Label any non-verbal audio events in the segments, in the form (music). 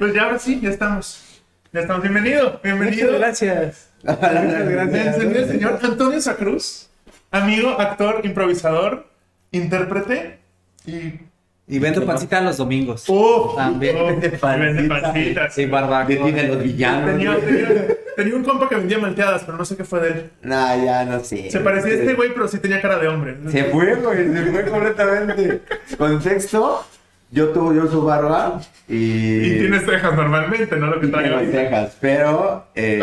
Pues ya ahora sí, ya estamos. Ya estamos. Bienvenido, bienvenido. Muchas gracias. Muchas gracias. El señor Antonio Sacruz, amigo, actor, improvisador, intérprete y. Y vendo pancita los domingos. ¡Uf! También. uf, Vende pancitas. Sí, barbacoa. Detiene a los villanos. Tenía, güey. tenía- tenía un compa que vendía malteadas, pero no sé qué fue de él. Nah, ya no sé. Se parecía a este güey, pero sí tenía cara de hombre. Se fue, güey, se fue completamente. Contexto, yo tuve yo su barba y... Y tienes cejas normalmente, ¿no? Lo que traigo. tengo cejas, pero... Eh...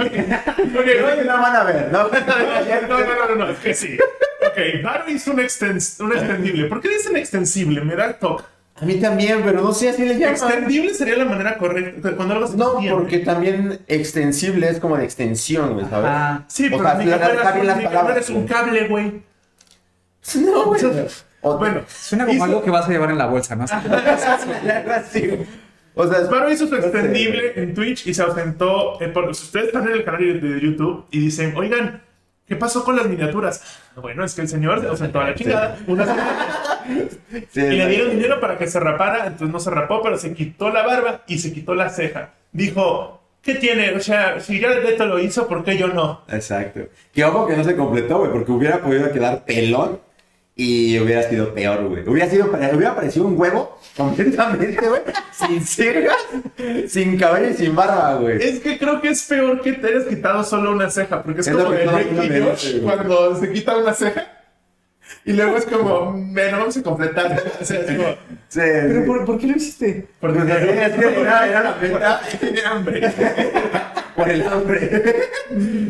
No (laughs) van a ver, ¿no? (laughs) No, no, no, no, no, es que sí. Ok, Varo hizo un, extens un extendible. ¿Por qué dicen extensible? Me da toque. A mí también, pero no sé así le llaman. Extendible sería la manera correcta. Cuando algo se No, extiende. porque también extensible es como de extensión, güey, ¿sabes? Ah, Sí, O pero sea, ni que fueras un- las ni que palabras, un cable, güey. (laughs) No, güey. Bueno, suena como hizo- algo que vas a llevar en la bolsa, ¿no? (laughs) O sea, Varo hizo su extendible en Twitch y se ausentó. eh, por- si ustedes están en el canal de YouTube y dicen, oigan, ¿qué pasó con las miniaturas? Bueno, es que el señor se ausentó a la chingada. Una semana. Sí, Y le dieron dinero para que se rapara, entonces no se rapó, pero se quitó la barba y se quitó la ceja. Dijo, ¿qué tiene? O sea, si Jared Leto lo hizo, ¿por qué yo no? Exacto. Que ojo que no se completó, güey, porque hubiera podido quedar pelón y hubiera sido peor, güey. Hubiera sido, hubiera parecido un huevo completamente, güey, sin cejas, sin cabello y sin barba, güey. Es que creo que es peor que te hayas quitado solo una ceja, porque es, Es como el Drake Josh cuando se quita una ceja y luego es como, "Me, no vamos a completar. O sea, es como, Sí, ¿Pero sí. por, por qué lo hiciste? por Pues así, dinero. es que era, era la meta Tiene hambre. por el hambre.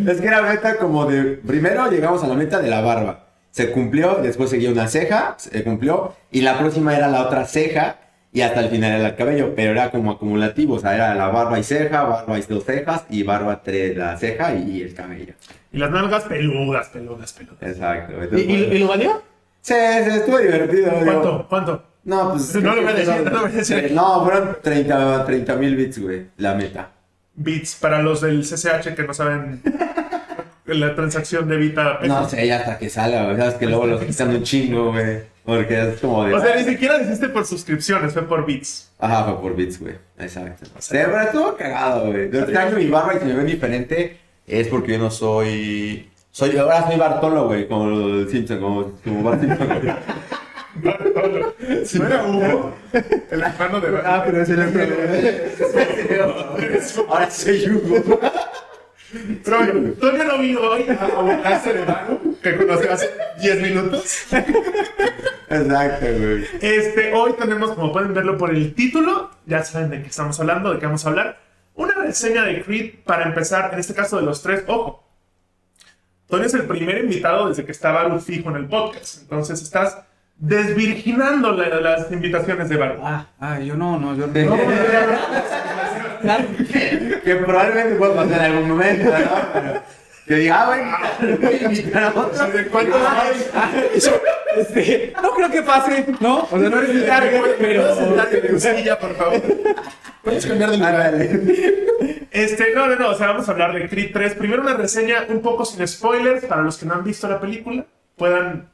Es que era meta como de. Primero llegamos a la meta de la barba. Se cumplió, después seguía una ceja, se cumplió, y la próxima era la otra ceja, y hasta el final era el cabello, pero era como acumulativo, o sea, era la barba y ceja, barba y dos cejas, y barba tres, la ceja y el cabello. Y las nalgas peludas, peludas, peludas. Exacto. ¿Y, Entonces, y- y lo valió? Sí, sí, estuvo divertido. digo. ¿Cuánto? ¿Cuánto? No, pues. (laughs) No lo voy a decir, no lo voy a decir. (laughs) No, fueron 30 mil bits, güey, la meta. Bits para los del CCH que no saben la transacción de Vita. No sé, ya hasta que salga, güey. Sabes que luego los quitan un chingo, güey. Porque es como de. O sea, ni siquiera dijiste por suscripciones, fue por bits. Ajá, fue por bits, güey. Exacto. Sí, pero estuvo cagado, güey. Yo extraño mi barba y si me ven diferente es porque yo no soy. Soy, ahora soy Bartolo, güey, como Simpson, como, como Bart Simpson, güey. (laughs) ¿No era Hugo? El hermano de Ah, pero es el (laughs) Ahora soy Hugo. Pero bueno, todavía no vino hoy a abocarse de mano, que conocí hace 10 minutos. Exacto, güey. Este, hoy tenemos, como pueden verlo por el título, ya saben de qué estamos hablando, de qué vamos a hablar. Una reseña de Creed para empezar, en este caso de los tres. Ojo, Tony es el primer invitado desde que estaba Baru fijo en el podcast. Entonces estás desvirginando la- las invitaciones de Baru. Ah, ah, yo no, no, yo no. (laughs) Que probablemente pueda pasar en algún momento, ¿no? Pero que diga, ah, güey, voy a invitar a otro. ¿De cuántos eso, este, no creo que pase, ¿no? O sea, no eres mi target, pero... ¿Puedes sentarte en tu silla, por favor? ¿Puedes cambiar de lugar? Este, no, no, no, o sea, vamos a hablar de Creed 3. Primero una reseña un poco sin spoilers para los que no han visto la película, puedan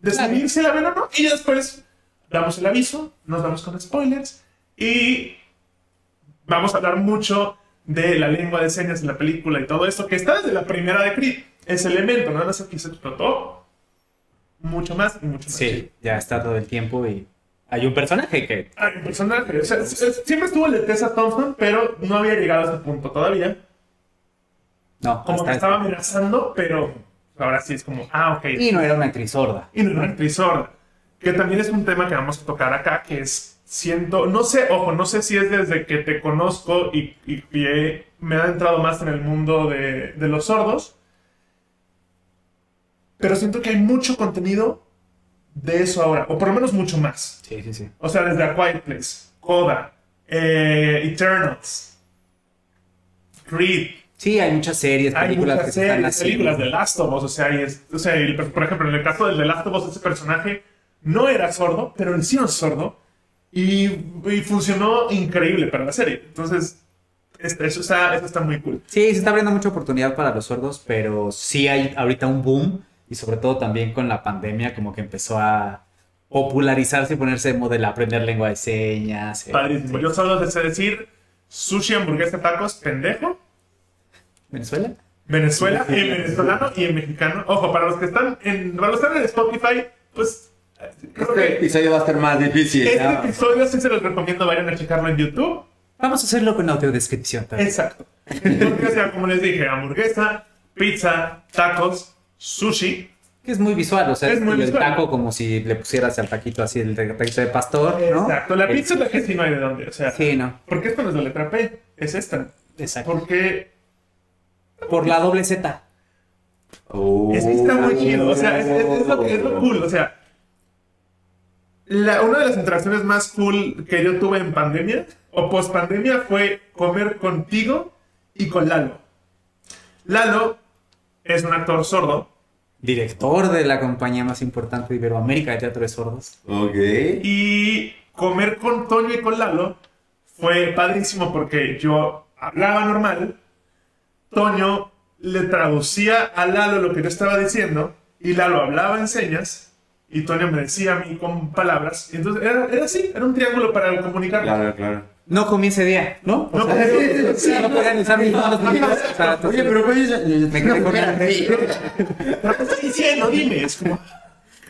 decidir si la ven o no. Y después damos el aviso, nos vamos con spoilers y vamos a hablar mucho de la lengua de señas en la película y todo esto, que está desde la primera de Creed. Ese elemento, nada más aquí se explotó mucho más y mucho más. Sí, ya está todo el tiempo y hay un personaje que... Hay un personaje, o sea, siempre estuvo el de Tessa Thompson, pero no había llegado a ese punto todavía. No, como que hasta- estaba amenazando, pero ahora sí es como, ah, ok. Y no era una actriz sorda. Y no era actriz sorda. Que también es un tema que vamos a tocar acá, que es, siento, no sé, ojo, no sé si es desde que te conozco y, y- y he- me ha entrado más en el mundo de, de los sordos, pero siento que hay mucho contenido de eso ahora, o por lo menos mucho más. Sí, sí, sí. O sea, desde A Quiet Place, Coda, eh, Eternals, Creed, Sí, hay muchas series, hay películas muchas que se están series, películas de Last of Us, o sea, y es- o sea, y, por ejemplo, en el caso del The Last of Us, ese personaje no era sordo, pero él sí no es sordo, y, y funcionó increíble para la serie. Entonces, este, eso, está, eso está muy cool. Sí, se está abriendo mucha oportunidad para los sordos, pero sí hay ahorita un boom y sobre todo también con la pandemia como que empezó a popularizarse y ponerse de moda aprender lengua de señas. eh, Padrísimo. Yo solo deseo decir, sushi, hamburguesa, tacos, pendejo. ¿Venezuela? Venezuela, en venezolano y en mexicano. Ojo, para los que están en, para los que están en Spotify, pues Este episodio va a estar más difícil. este ¿no? episodio sí se los recomiendo, vayan a checarlo en YouTube. Vamos a hacerlo con audiodescripción también. Exacto. Porque, o sea, como les dije, hamburguesa, pizza, tacos, sushi. Que es muy visual, o sea, Es muy el visual. taco como si le pusieras al taquito así, el taquito de pastor, ¿no? Exacto. La pizza es la que sí no hay de dónde. O sea, Sí, no, ¿por qué esto no es la letra P? Es esta. exacto. Porque Por la doble Z. Oh. Es que está muy chido, o sea, es, es- es lo, es lo cool, o sea, la- una de las interacciones más cool que yo tuve en pandemia o post pandemia fue comer contigo y con Lalo. Lalo es un actor sordo Director de la compañía más importante de Iberoamérica de Teatro de Sordos. Ok. y comer con Toño y con Lalo fue padrísimo porque yo hablaba normal, Toño le traducía a Lalo lo que yo estaba diciendo y Lalo hablaba en señas y Toño me decía a mí con palabras. Entonces era, era así, era un triángulo para comunicarlo. Claro, claro. No comí ese día, ¿no? No, sea, pero- (laughs) sí, no podían usar mis manos Oye, pero pues, Me quedé con el ¿Pero qué estoy diciendo? Dime. Es como,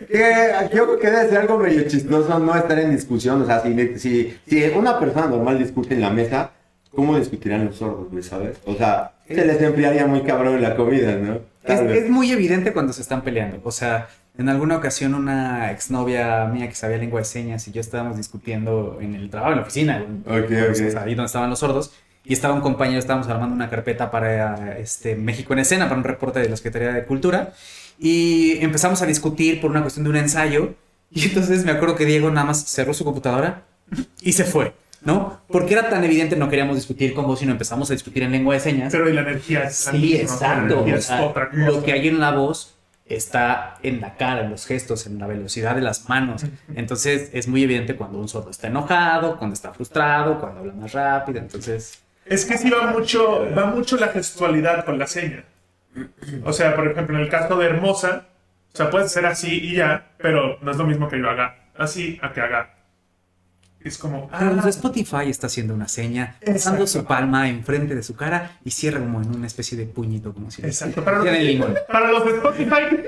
Que yo creo que debe ser algo medio chistoso no estar en discusión. O sea, si, si, si una persona normal discute en la mesa, ¿cómo discutirán los sordos, güey, sabes? O sea, se les enfriaría muy cabrón la comida, ¿no? Es, es muy evidente cuando se están peleando. O sea, en alguna ocasión una exnovia mía que sabía lengua de señas y yo estábamos discutiendo en el trabajo, en la oficina, Ok, pues, ok. o sea, ahí donde estaban los sordos, y estaba un compañero, estábamos armando una carpeta para este, México en escena, para un reporte de la Secretaría de Cultura, y empezamos a discutir por una cuestión de un ensayo, y entonces me acuerdo que Diego nada más cerró su computadora y se fue. ¿No? Porque era tan evidente, no queríamos discutir con vos, sino empezamos a discutir en lengua de señas. pero y la energía es la Sí, misma, La exacto. energía o es sea, otra cosa. lo que hay en la voz está en la cara, en los gestos, en la velocidad de las manos. Entonces es muy evidente cuando un sordo está enojado, cuando está frustrado, cuando habla más rápido. Entonces, Es que sí va mucho, va mucho la gestualidad con la seña. O sea, por ejemplo, en el caso de Hermosa, o sea, puede ser así y ya, pero no es lo mismo que yo haga así a que haga. Es como, pero ah, Spotify está haciendo una seña, pasando su palma enfrente de su cara y cierra como en una especie de puñito, como si exacto. Para los, limón. para los de Spotify,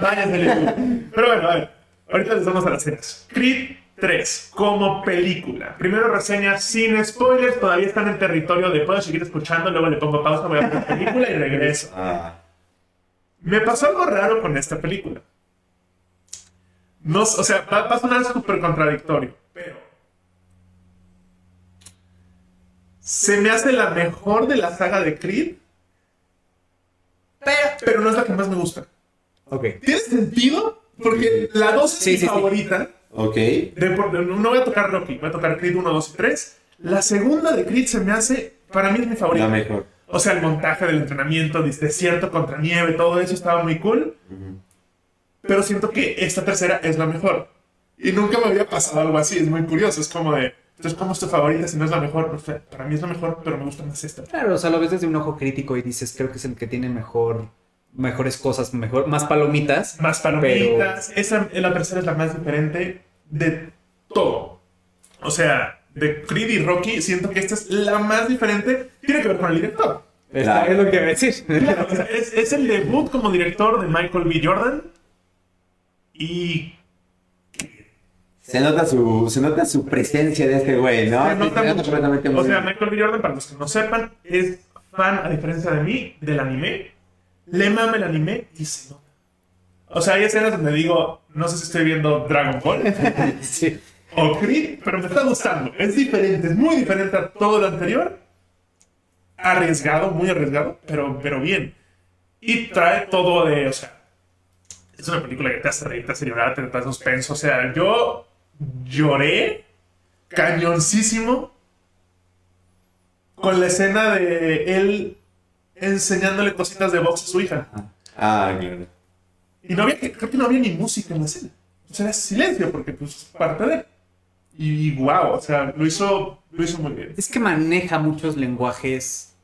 váyanse YouTube. Pero bueno, a ver, ahorita les vamos a las cenas. Creed 3, como película. Primero reseña sin spoilers, todavía están en territorio de puedo seguir escuchando, luego le pongo pausa, voy a ver la película y regreso. Ah, Me pasó algo raro con esta película. No, o sea, va, va a sonar súper contradictorio, pero... Se me hace la mejor de la saga de Creed, pero, pero no es la que más me gusta. Ok. ¿Tiene sentido? Porque la 2 es Sí, mi sí, favorita. ok. De no voy a tocar Rocky, voy a tocar Creed 1, 2 y 3. La segunda de Creed se me hace, para mí es mi favorita. La mejor. O sea, el montaje del entrenamiento, des- desierto contra nieve, todo eso estaba muy cool. Pero siento que esta tercera es la mejor. Y nunca me había pasado algo así, es muy curioso. Es como de, entonces, ¿cómo es tu favorita si no es la mejor? Para mí es la mejor, pero me gusta más esta. Claro, o sea, lo ves desde un ojo crítico y dices, creo que es el que tiene mejor, mejores cosas, mejor, más palomitas. Más palomitas. Esa, la tercera es la más diferente de todo. O sea, de Creed y Rocky, siento que esta es la más diferente. Tiene que ver con el director. Claro. es lo que iba a decir. Claro, o sea, es, es el debut como director de Michael B. Jordan. Y Se nota su, se nota su presencia de este güey, ¿no? se nota Se completamente O sea. Michael B. Jordan, para los que no sepan, es fan, a diferencia de mí, del anime. Le mama el anime y se nota. O sea, hay escenas donde digo, no sé si estoy viendo Dragon Ball (laughs) sí. o Creed, pero me está gustando. Es diferente, es muy diferente a todo lo anterior. Arriesgado, muy arriesgado, pero, pero bien. Y trae todo de, o sea, es una película que te hace reír, te hace llorar, te da suspenso. O sea, yo lloré cañoncísimo con la escena de él enseñándole cositas de box a su hija. Ah, claro. Y no había, creo que no había ni música en la escena. O sea, era silencio, porque pues es parte de. Y wow, o sea, lo hizo, lo hizo muy bien. Es que maneja muchos lenguajes.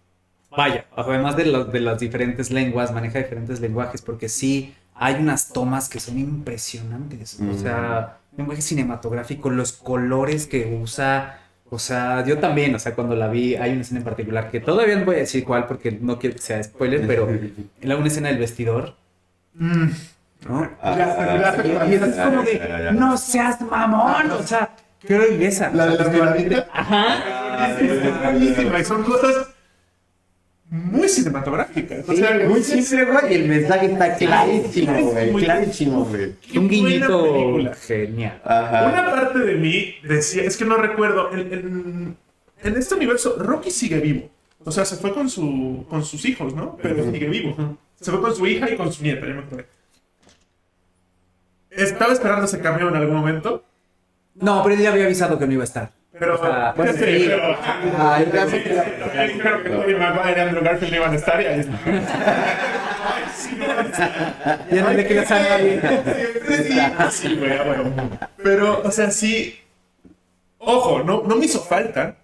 Vaya, además de, los- de las diferentes lenguas, maneja diferentes lenguajes porque sí hay unas tomas que son impresionantes. O Mm. sea, lenguaje cinematográfico, los colores que usa. O sea, yo también, o sea, cuando la vi, hay una escena en particular que todavía no voy a decir cuál porque no quiero que sea spoiler, pero en una escena del vestidor, Mm. ¿no? Ah, Y, y es como de, ya, ya. no seas mamón, o sea, qué belleza. La de la. Ajá. Es buenísima, y son cosas muy cinematográficas. O sea, muy simple, güey, y el mensaje está clarísimo, güey. Muy- Clarísimo, güey. Un guiñito genial. Ajá. Una parte de mí decía, es que no recuerdo, en, en- en este universo Rocky sigue vivo. O sea, se fue con, su, con sus hijos, ¿no? Pero sigue vivo. Se fue con su hija y con su nieta, ya me acordé. Estaba esperando ese cambio en algún momento, No, pero él ya había avisado que no iba a estar. Pero... O sea, bueno, sí, sí. pero- Ah, yo también- Sí, sí, Creo que Tobey Maguire y Andrew Garfield iban a estar y ahí está. Ya no le sí, sí, güey, a huevo. Pero, o sea, sí. Ojo, no, no me hizo falta.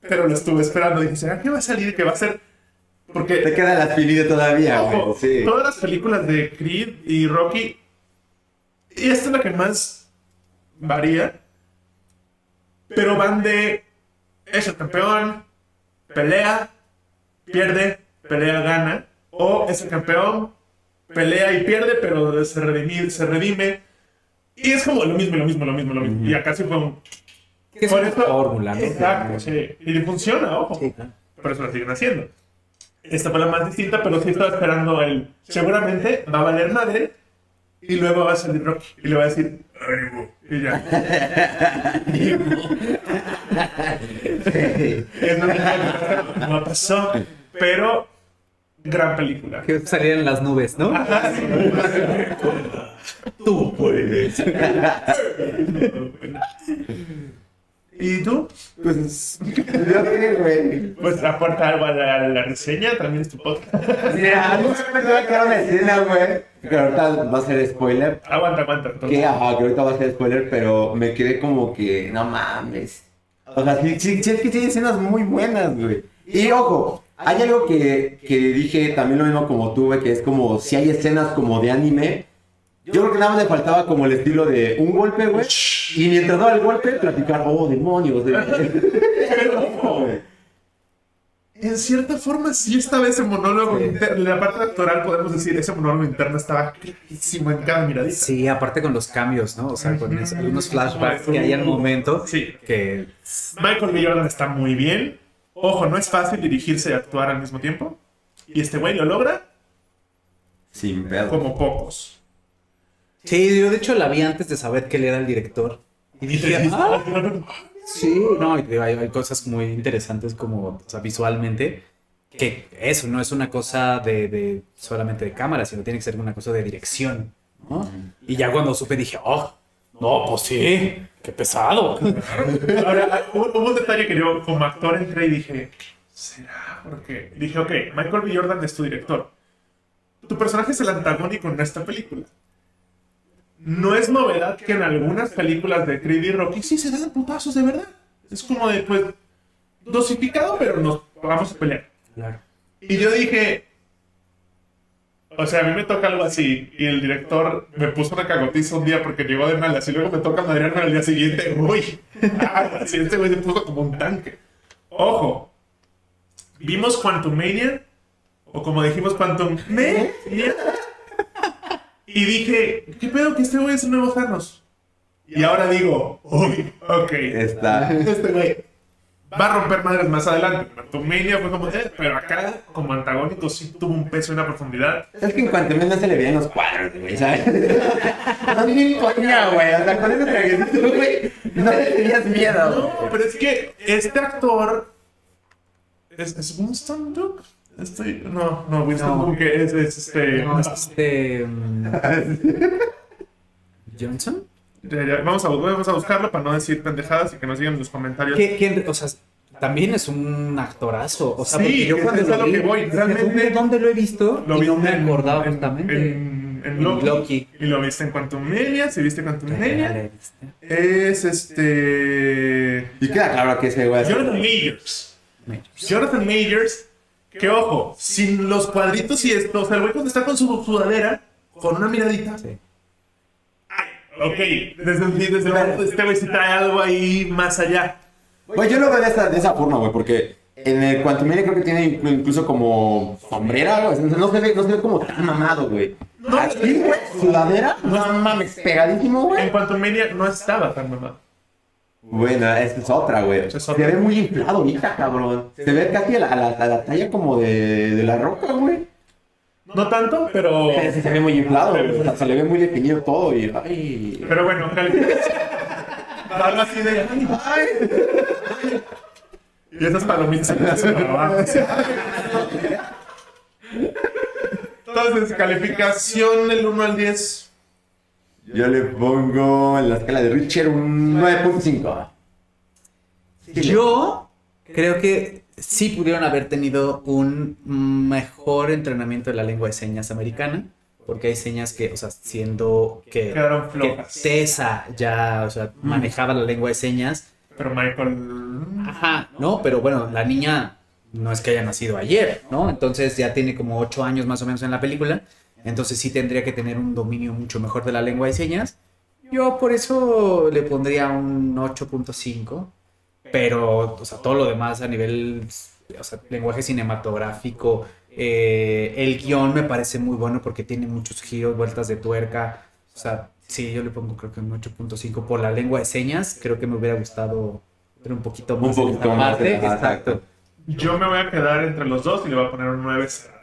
Pero lo estuve esperando. Dije, ¿será que va a salir? ¿Que va a ser? Te Porque, queda la espinita todavía, güey. Sí. todas las películas de Creed y Rocky. Y esta es la que más varía. Pero van de. Es el campeón, pelea, pierde, pelea, gana. O es el campeón, pelea y pierde, pero se redime, se redime. Y es como lo mismo, lo mismo, lo mismo, lo mismo. Y acá sí fue un. Por eso- fórmula, ¿no? Exacto, sí. Y funciona, ojo. Sí. Por eso lo siguen haciendo. Esta fue la más distinta, pero sí estaba esperando el. Seguramente va a valer madre. Y luego va a salir Rocky. Y le va a decir. "Ánimo", Y ya. (laughs) Pasó, no pasó. Pero. Gran película. Que salieran las nubes, ¿no? Tú puedes. (laughs) ¿Y tú? Pues, yo qué, güey. Pues aporta algo a la, a la reseña, también es tu podcast. Mira, a mí me va a quedar una escena, güey. Que ahorita va a ser spoiler. Aguanta, aguanta. entonces. Que, ajá, que ahorita va a ser spoiler, pero me quedé como que, no mames. O sea, sí, sí, sí, es que tiene escenas muy buenas, güey. Y ojo, hay algo que, que dije también lo mismo como tú, güey, que es como si hay escenas como de anime. Yo creo que nada más le faltaba como el estilo de un golpe, güey. Y mientras daba el golpe, platicar, oh, demonios. Pero, ojo, (laughs) en cierta forma, sí estaba ese monólogo interno. En la parte actoral, podemos decir, ese monólogo interno estaba clarísimo en cada miradita. Sí, aparte con los cambios, ¿no? O sea, con algunos flashbacks que hay al momento Sí. que Michael B. Jordan está muy bien. Ojo, no es fácil dirigirse y actuar al mismo tiempo. Y este güey lo logra Sin pedo. como pocos. Sí, yo de hecho la vi antes de saber que él era el director. Y dije, ah, sí, no, hay, hay cosas muy interesantes como, o sea, visualmente, que eso no es una cosa de, de solamente de cámara, sino tiene que ser una cosa de dirección, ¿no? Y ya cuando supe dije, oh, no, pues sí, qué pesado. (laughs) Ahora, hubo, hubo un detalle que yo como actor entré y dije, ¿será? Porque dije, ok, Michael B. Jordan es tu director. Tu personaje es el antagónico en esta película. No es novedad que en algunas películas de Creed y Rocky sí se dan putazos de verdad. Es como de, pues, dosificado, pero nos vamos a pelear. Claro. Y yo dije, o sea, a mí me toca algo así. Y el director me puso una cagotiza un día porque llegó de malas. Y luego me toca madrearme al día siguiente. Uy, ah, así este güey se puso como un tanque. Ojo, vimos Quantum Mania, o como dijimos Quantum Mania. Y dije, ¿qué pedo que este güey es el nuevo Thanos? Y ahora digo, uy, ok. Está. Este güey va a romper madres más adelante. Quantum Mania fue como, eh, pero acá, como antagónico, sí tuvo un peso y una profundidad. Es que en cuanto menos se le veían los cuadros, güey, ¿sabes? (laughs) No ni coña, güey. O sea, con ese traguecito, güey, no le tenías miedo. No, pero es que este actor. ¿Es, es Winston Duke? Estoy, no, no, Winston No. Duke es, es este. No, es este... mm, ¿Johnson? Ya, ya, Vamos, a, vamos a buscarlo para no decir pendejadas y que nos digan en los comentarios. ¿Qué- quién- o sea, también es un actorazo. O sea, Sí, yo cuando es lo a lo vi, que voy, realmente- ¿dónde, lo he visto? Lo y no me en- acordaba en- justamente. En, en En Loki, Loki. Y lo viste en Quantum Mania. Si viste Quantum visto. es este. Y queda claro que ese güey. Jonathan Majors. Jonathan Majors, que ojo, sin los cuadritos y esto, o sea, el güey cuando está con su sudadera, con una miradita, Sí. ay, Ok, desde, desde el momento de este güey sí trae algo ahí más allá. Güey, yo lo veo de esa, de esa forma, güey, porque en el Quantumania creo que tiene inclu- incluso como sombrera, güey. No se ve, no se ve como tan mamado, güey. No, Aquí, güey, sudadera, no mames, pegadísimo, En güey. cuanto a Mania no estaba tan mamado. Bueno, esta es otra, güey. Se ve muy inflado ahorita, cabrón. Se ve casi a la, a la, a la talla como de, de la roca, güey. No tanto, pero. Sí se ve muy inflado, güey. O sea, se le ve muy definido todo y... Ay... Pero bueno, calificación. (laughs) Algo así de. Ay, ay. Y esas palomitas se me hacen abajo. Entonces, calificación del 1 al 10. Yo le pongo en la escala de Richard un 9.5. Yo creo que sí pudieron haber tenido un mejor entrenamiento de la lengua de señas americana, porque hay señas que, o sea, siendo que, que. Tessa ya, o sea, manejaba la lengua de señas, Pero Michael. ajá, ¿no? Pero bueno, la niña no es que haya nacido ayer, ¿no? Entonces ya tiene como ocho años más o menos en la película, entonces sí tendría que tener un dominio mucho mejor de la lengua de señas. Yo por eso le pondría un 8.5. Pero, o sea, todo lo demás a nivel, o sea, lenguaje cinematográfico, eh, el guion me parece muy bueno porque tiene muchos giros, vueltas de tuerca. O sea, sí, yo le pongo creo que un 8.5 por la lengua de señas. Creo que me hubiera gustado ver un poquito más Un poquito más, parte. Exacto. Yo me voy a quedar entre los dos y le voy a poner un 9 cerrado.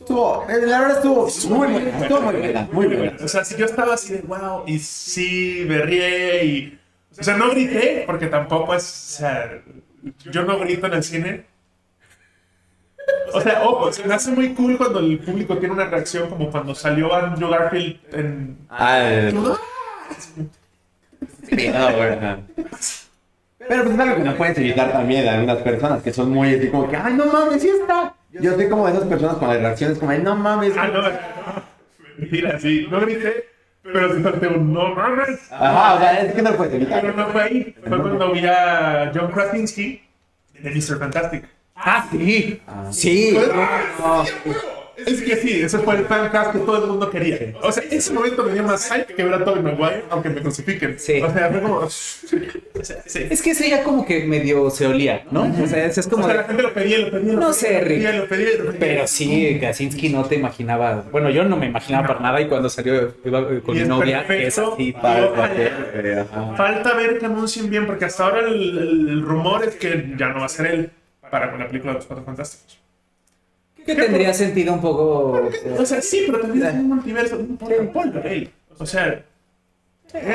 Estuvo, la verdad estuvo muy buena, estuvo muy buena, muy buena. O sea, si yo estaba así de wow, y sí, berrié y. O sea, no grité, porque tampoco es. O sea, yo no grito en el cine. O sea, ojo, se me hace muy cool cuando el público tiene una reacción como cuando salió Andrew Garfield en. Ah, sí, no, güey, ajá. Pero pues es algo que no puedes evitar también de algunas personas que son muy así como que, ay, no mames, sí está. Yo soy como de esas personas con las reacciones como, ay, no mames. Ah, no, no, mentira, sí, no grité, pero sí solté un no mames. Ajá, o sea, es que no lo puedes Pero evitar. no fue ahí, fue cuando vi a John Krasinski de Mr. Fantastic. Ah, sí. Sí. Ah, Es que sí, ese fue el fancast que todo el mundo quería. O sea, ese momento me dio más hype que ver a Tobey Maguire, aunque me crucifiquen. Sí. O sea, fue como... O (laughs) sea, sí. Es que ese ya como que medio se olía, ¿no? O sea, es O como sea, de- la gente lo pedía, lo pedía, lo No pedía, sé, lo pedía, Rick. lo pedía, lo pedía. Pero sí, Kaczynski no te imaginaba. Bueno, yo no me imaginaba para nada y cuando salió iba con mi novia, que es así. Para. Falta ver que anuncien bien, porque hasta ahora el, el rumor es que ya no va a ser él para con la película de los Cuatro Fantásticos. Que tendría sentido un poco. O sea, sí, pero también es un multiverso. Importa, ponlo, él. O sea,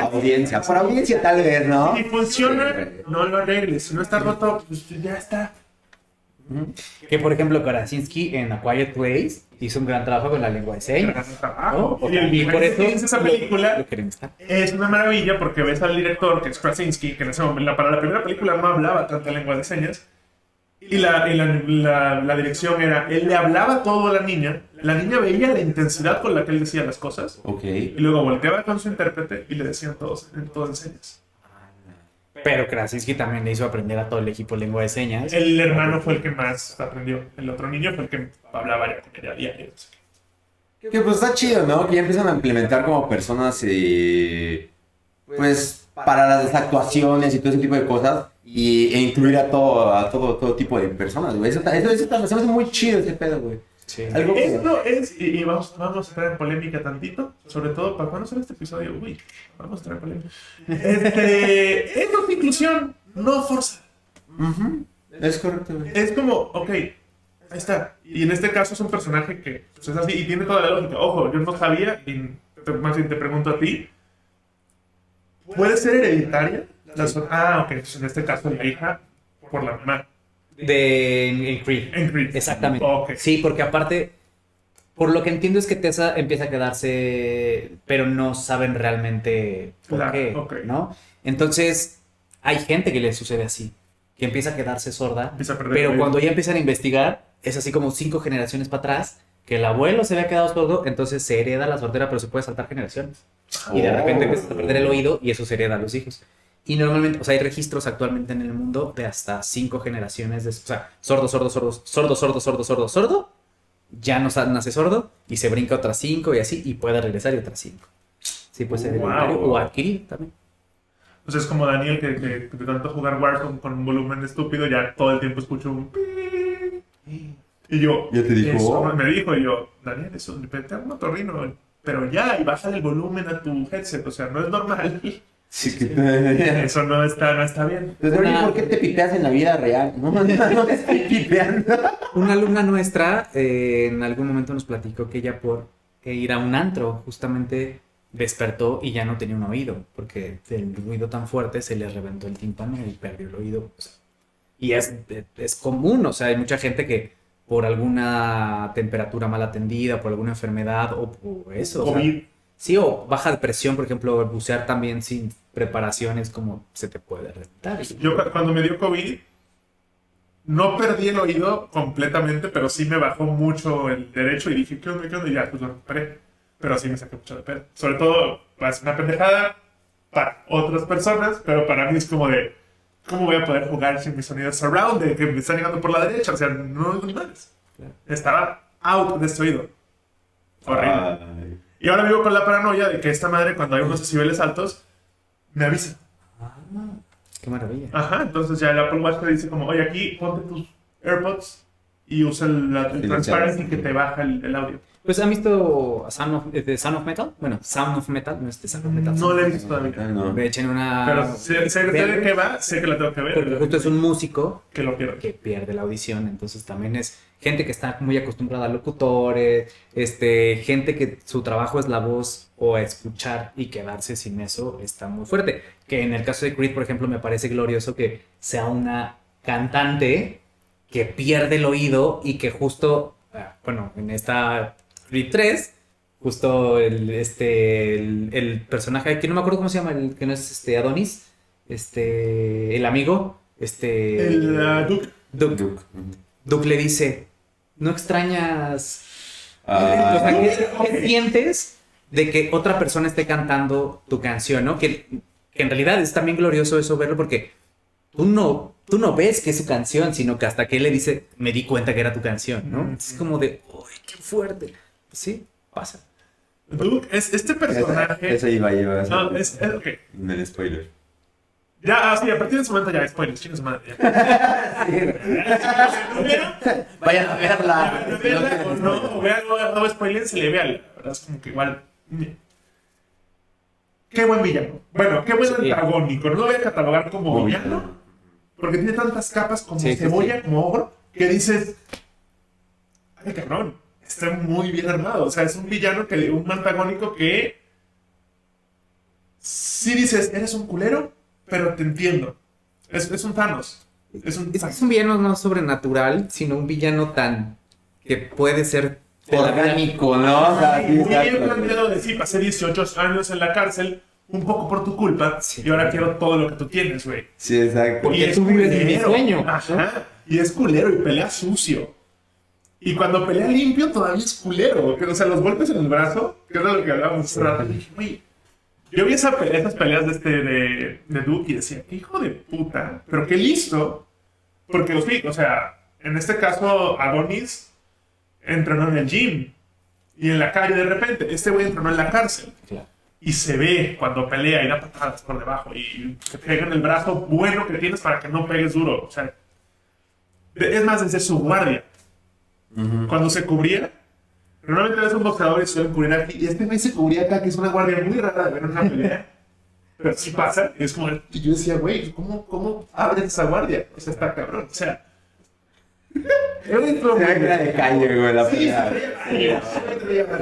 Audiencia, por audiencia tal vez, ¿no? si funciona, no lo arregles. Si no está roto, pues ya está. Que por ejemplo, Krasinski en A Quiet Place hizo un gran trabajo con la lengua de señas. Gran ¿no? Y el y por eso esa película lo es una maravilla porque ves al director, que es Krasinski, que en ese momento, para la primera película no hablaba tanta lengua de señas. Y la, y la, la- la dirección era, él le hablaba todo a la niña, la niña veía la intensidad con la que él decía las cosas, Ok. y luego volteaba con su intérprete y le decían todos, todo en señas. Pero Krasinski también le hizo aprender a todo el equipo lengua de señas. El hermano fue el que más aprendió, el otro niño fue el que hablaba ya con ella diario. Que pues está chido, ¿no? Que ya empiezan a implementar como personas, eh, pues, para las actuaciones y todo ese tipo de cosas. Y, e incluir a todo, a todo, todo tipo de personas, güey. Eso, eso, eso se me hace muy chido ese pedo, güey. Sí. Algo que... Esto es, y, y vamos, vamos a entrar en polémica tantito, sobre todo para cuando sale este episodio. Uy, vamos a entrar en polémica. Este, esto (laughs) es inclusión, no forza. Es correcto, güey. Es como, ok, ahí está. Y en este caso es un personaje que pues, es así y tiene toda la lógica. Ojo, yo no sabía, y te- más bien te pregunto a ti, ¿puede ser hereditaria? Ah, ok, en este caso la hija por la mamá. De en, en Creed. En Creed. Exactamente. Ok. Sí, porque aparte, por lo que entiendo es que Tessa empieza a quedarse, pero no saben realmente por Claro, qué, ok. ¿no? Entonces, hay gente que le sucede así, que empieza a quedarse sorda, Empieza a perder pero cuando ya empiezan a investigar, es así como cinco generaciones para atrás, que el abuelo se había quedado sordo, entonces se hereda la sordera, pero se puede saltar generaciones. Y de repente Oh. empiezas a perder el oído y eso se hereda a los hijos. Y normalmente, o sea, hay registros actualmente en el mundo de hasta cinco generaciones de, o sea, sordo, sordo, sordo, sordo, sordo, sordo, sordo, sordo, ya no nace sordo y se brinca otras cinco y así y puede regresar y otras cinco. Sí, puede ser Wow. o adquirido también. O sea, es como Daniel que, que de tanto jugar Warzone con un volumen estúpido ya todo el tiempo escucho un. Y yo, Ya te dijo. eso me dijo y yo, Daniel, eso te un otorrino, pero ya, y bájale el volumen a tu headset, o sea, no es normal. (laughs) Sí, que (laughs) te... Eso no está, no está bien. Entonces, Una- ¿por qué te pipeas en la vida real? No, no, (laughs) no te estoy pipeando. Una alumna nuestra eh, en algún momento nos platicó que ella por ir a un antro justamente despertó y ya no tenía un oído, porque el ruido tan fuerte se le reventó el tímpano y perdió el oído. o sea, y es, es común, o sea, hay mucha gente que por alguna temperatura mal atendida, por alguna enfermedad o, o eso. o sea, COVID. Sí, o baja de presión, por ejemplo, bucear también sin preparación es como se te puede reventar. Yo cu- cuando me dio COVID, no perdí el oído completamente, pero sí me bajó mucho el derecho y dije, ¿qué onda? ¿Qué onda? Y ya, pues lo recuperé. Pero sí me saqué mucho de pedo. Sobre todo, es una pendejada para otras personas, pero para mí es como de, ¿cómo voy a poder jugar sin mi sonido surround de que me están llegando por la derecha? O sea, no es mames. Claro. Estaba out de este oído. Horrible. Ay. Y ahora vivo con la paranoia de que esta madre, cuando hay unos decibeles altos, me avisa. Ah, qué maravilla. Ajá, entonces ya el Apple Watch te dice como, oye, aquí ponte tus AirPods y usa el, la- el transparency que te baja el, el audio. Pues han visto Sound of, eh, de Sound of Metal? Bueno, Sound of Metal, no es de Sound of Metal. No le he visto todavía. No. Me echen una. Pero sé, sé de qué va, sé que la tengo que ver. Porque justo es un músico Que lo quiero. que pierde la audición, entonces también es gente que está muy acostumbrada a locutores, este, gente que su trabajo es la voz o escuchar y quedarse sin eso está muy fuerte. Que en el caso de Creed, por ejemplo, me parece glorioso que sea una cantante que pierde el oído y que justo, ah, bueno, en esta Creed 3, justo el, este, el, el personaje, que no me acuerdo cómo se llama, el que no es este Adonis, este, el amigo, este... El uh, Duke. Duke, Duke. Duke le dice, ¿no extrañas? O sea, ¿qué, qué sientes de que otra persona esté cantando tu canción, no? Que, que en realidad es también glorioso eso verlo porque tú no, tú no ves que es su canción, sino que hasta que él le dice, me di cuenta que era tu canción, ¿no? Mm. Es como de, uy, qué fuerte. Pues sí, pasa. Duke es este personaje. eso iba, iba a No, es, es- ok. en el spoiler. Ya, ah, sí, a partir de ese momento ya, spoilers, chicos, madre. ya. Vayan a verla. Veanla o no, o vean, no, no spoilen, se le vea. La verdad es como que igual. Qué buen villano. Bueno, qué buen Sí. antagónico. No lo voy a catalogar como villano, porque tiene tantas capas como sí, cebolla, sí. como ogro, que dices. Ay, cabrón. Está muy bien armado. O sea, es un villano que. Un antagónico que. Sí dices, eres un culero, pero te entiendo. Es, es un Thanos. Es un Es que es un villano no sobrenatural, sino un villano tan que puede ser Orgánico, ¿no? O sea, sí, Muy bien planteado de sí, pasé 18 años en la cárcel, un poco por tu culpa, Sí. y ahora quiero todo lo que tú tienes, güey. Sí, exacto. Porque Y es tú vives mi sueño. Ajá. Y es culero y pelea sucio. Y cuando pelea limpio todavía es culero. O sea, los golpes en el brazo, que era lo que hablábamos rato. Dije, güey, yo vi esa pelea, esas peleas de, este, de, de Duke y decía, qué hijo de puta, pero qué listo. Porque, o sea, en este caso, Adonis entrenó en el gym. Y en la calle de repente, este güey entrenó en la cárcel. Claro. Y se ve cuando pelea y da patadas por debajo y te pega en el brazo bueno que tienes para que no pegues duro. O sea, es más, desde su guardia. Cuando se cubría, normalmente ves un boxeador y suelen cubrir aquí. Y este güey se cubría acá, que es una guardia muy rara de ver en una pelea. Pero sí pasa. Y es como, y yo decía, güey, ¿cómo, ¿cómo abres esa guardia? O sea, está cabrón. O sea, era de calle, güey, la Sí, se pelea.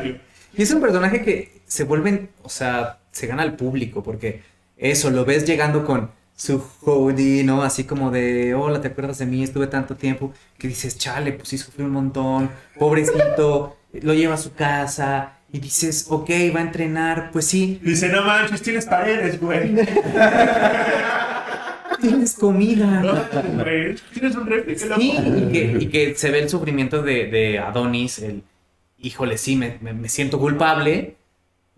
Y es un personaje que se vuelven, o sea, se gana al público, porque eso, lo ves llegando con su hoodie, ¿no? Así como de, hola, ¿te acuerdas de mí? Estuve tanto tiempo, que dices, chale, pues sí sufrí un montón, pobrecito, lo lleva a su casa, y dices, ok, va a entrenar, pues sí, Dice, no manches, tienes paredes, güey. (laughs) tienes comida. (laughs) No, güey, Tienes un refri, loco. Sí, y que, y que se ve el sufrimiento de, de Adonis, el híjole, sí, me, me- me siento culpable.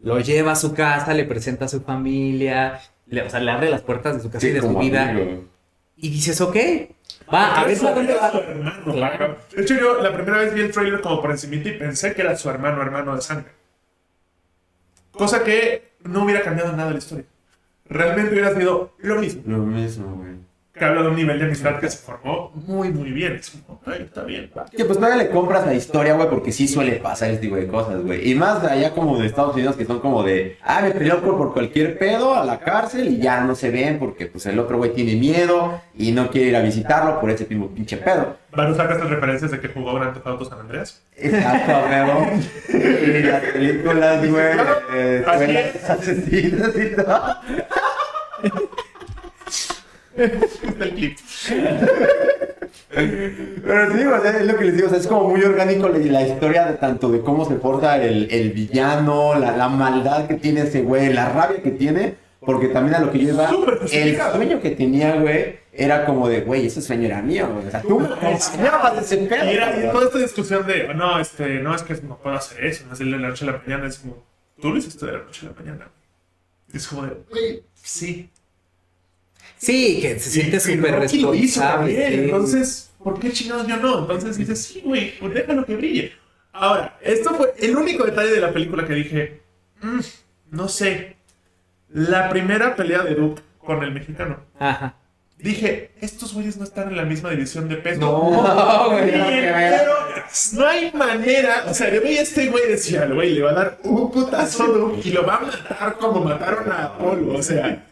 Lo lleva a su casa, le presenta a su familia, le, o sea, le abre las puertas de su casa y de su vida. amigo. Y dices, ok, va, a ver dónde va. su hermano, Claro. De hecho, yo la primera vez vi el trailer como por encimita y pensé que era su hermano, hermano de sangre. Cosa que no hubiera cambiado nada la historia. Realmente hubiera sido lo mismo. Lo mismo, güey. Que habla de un nivel de amistad que se formó muy, muy bien. Es como, ay, está bien. Que pues todavía le compras la historia, güey, porque sí suele pasar este tipo de cosas, güey. Y más allá como de Estados Unidos que son como de, ah, me peleó por, por cualquier pedo a la cárcel y ya no se ven porque pues el otro güey tiene miedo y no quiere ir a visitarlo por ese mismo pinche pedo. Van a usar estas referencias de que jugó Grand Theft Auto San Andreas. Exacto, güey. (laughs) Y las películas, güey. Así es. asesinos y todo. Está (laughs) el clip. Pero sí, o sea, es lo que les digo, o sea, es como muy orgánico la, la historia de tanto de cómo se porta el, el villano, la, la maldad que tiene ese güey, la rabia que tiene, porque también a lo que yo iba, el sueño que tenía, güey, era como de, güey, ese sueño era mío, güey. O sea, tú me enseñabas ese pedo. Y era toda esta discusión de, no, este, no, es que no puedo hacer eso, no es de la noche a la mañana, es como, tú lo hiciste de la noche a la mañana. Es como de, güey, sí. Sí, que se siente súper Rocky lo hizo responsable. también, sí. Entonces, ¿por qué chingados yo no? Entonces dices, sí, güey, pues déjalo que brille. Ahora, esto fue el único detalle de la película que dije, "Mm, no sé. La primera pelea de Duke con el mexicano. Ajá. Dije, estos güeyes no están en la misma división de peso. No, güey, no, pero no hay manera. O sea, yo veía este güey y decía, güey le va a dar un putazo Duke y lo va a matar como mataron a Apolo. O sea,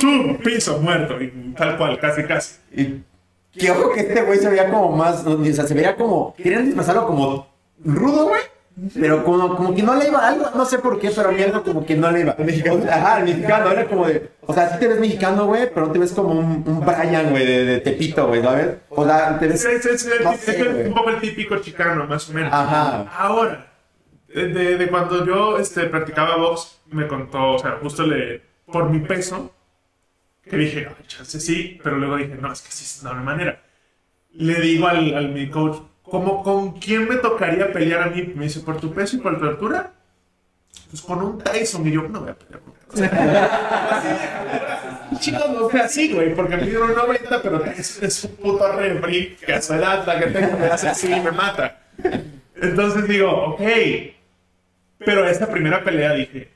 ¡pum! piso muerto. Y tal cual, casi, casi. Y que ojo que este güey se veía como más, o sea, se veía como, querían disfrazarlo como rudo, güey. Pero como, como que no le iba algo, no sé por qué, pero a mí algo como que no le iba. O sea, Ajá, el mexicano, era como de, o sea, sí te ves mexicano, güey, pero no te ves como un, un Brian, güey, de, de Tepito, güey, ¿sabes? O sea, te ves... Es, es- es- no es sé, güey. un poco el típico chicano, más o menos. Ajá. Ahora, de, de- de cuando yo este, practicaba box, me contó, o sea, justo le, por mi peso, que dije, "Ay, chance sí, pero luego dije, no, es que sí, no hay manera. Le digo al, al mi coach, ¿cómo, ¿con quién me tocaría pelear a mí? Me dice, ¿por tu peso y por tu altura? Pues con un Tyson. Y yo, no voy a pelear con Tyson. (laughs) Chicos, no fue así, güey, porque me dieron 90, pero es, es un puto refri que a su edad la que tengo me hace así y me mata. Entonces digo, ok. Pero esta primera pelea dije,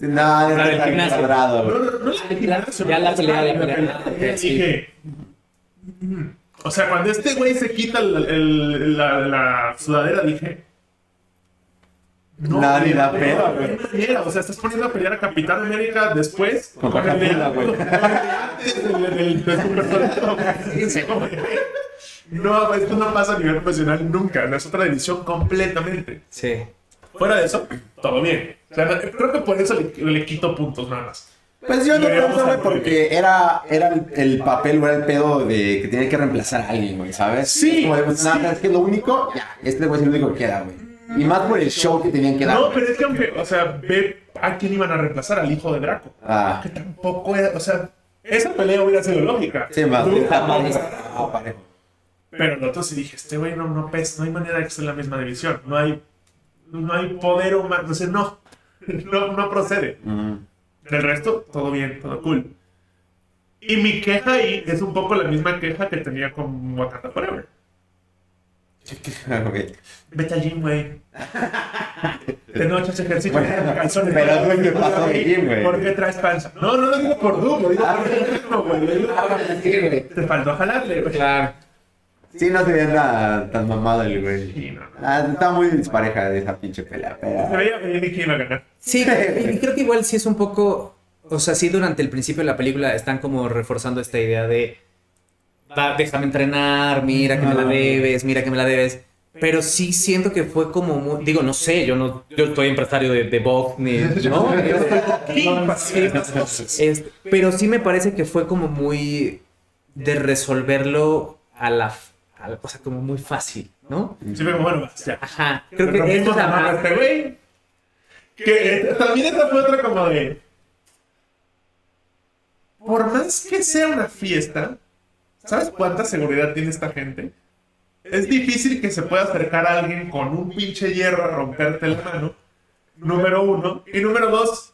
No, no La del gimnasio. cuadrado, no, no, no, la gimnasio, Ya no, la pelea, la la pelea. Dije, o sea, cuando este güey se quita el- el- la, la sudadera, dije, Nadie da no, pedo, no, güey. no O sea, estás poniendo a pelear a Capitán América después Con Coca-Cola, güey. antes (laughs) del- No, esto no pasa a nivel profesional nunca. Es otra división completamente. Sí. Fuera de eso, todo bien. O sea, no- creo que por eso le, le quito puntos nada más. Pues yo no a güey, porque era, era el, el papel, güey, el pedo de que tenía que reemplazar a alguien, güey, ¿sabes? Sí, Como de, pues, nada, es que lo único, ya, este güey es el único que queda, güey. Y más por el show que tenían que dar. No, pero es que aunque, o sea, ve a quién iban a reemplazar, al hijo de Draco. Ah. Que tampoco era, o sea, esa pelea hubiera sido lógica. Sí, más. Más- ah, parejo. Pero el otro sí dije, este güey no, no pesa, no hay manera de que esté en la misma división. No hay, no hay poder humano, o sea, no, (laughs) no, no procede. Mm. Del resto, todo bien, todo cool. Y mi queja ahí es un poco la misma queja que tenía con Wakanda Forever. Güey. Vete al gym, güey. De noche haces ejercicio. Bueno, calzones. pero tú qué pasó de gym, güey. ¿Por qué traes panza? No, no lo digo por Doom, lo digo por. Lo por- Sí, güey. Te faltó jalarle, güey. Claro. Sí, no se veía nada tan mamado el güey. Sí, no. Ah, está muy dispareja de esa pinche pelea, Se veía venir quién iba a ganar. Sí, y creo que igual sí es un poco. O sea, sí, durante el principio de la película están como reforzando esta idea de. "Va, déjame entrenar, mira que me la debes, mira que me la debes. Pero sí siento que fue como muy. Digo, no sé, yo no. Yo estoy empresario de, de box, ni. (laughs) ¿no? ¿Quién Sí, es- pero sí me parece que fue como muy. de resolverlo a la. A- o sea, como muy fácil, ¿no? Sí, como, bueno, vas, ya. Ajá. Creo que Rompimos esto es la mano este güey. Que eh, también esta fue otra como de. Por más que sea una fiesta, ¿sabes cuánta seguridad tiene esta gente? Es difícil que se pueda acercar a alguien con un pinche hierro a romperte la mano. Número uno. Y número dos.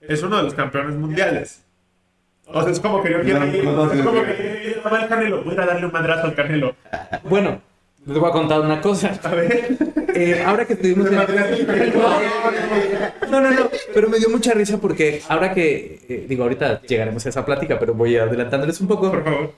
Es uno de los campeones mundiales. O sea, es como que yo quiero ir. No, no, Es como que yo quiero ir a el Canelo. Voy a darle un madrazo al Canelo. Bueno, Les voy a contar una cosa. A ver. Eh, ahora que estuvimos en... No, no, no, pero me dio mucha risa porque ahora que, eh, digo, ahorita llegaremos a esa plática, pero voy adelantándoles un poco. Por favor.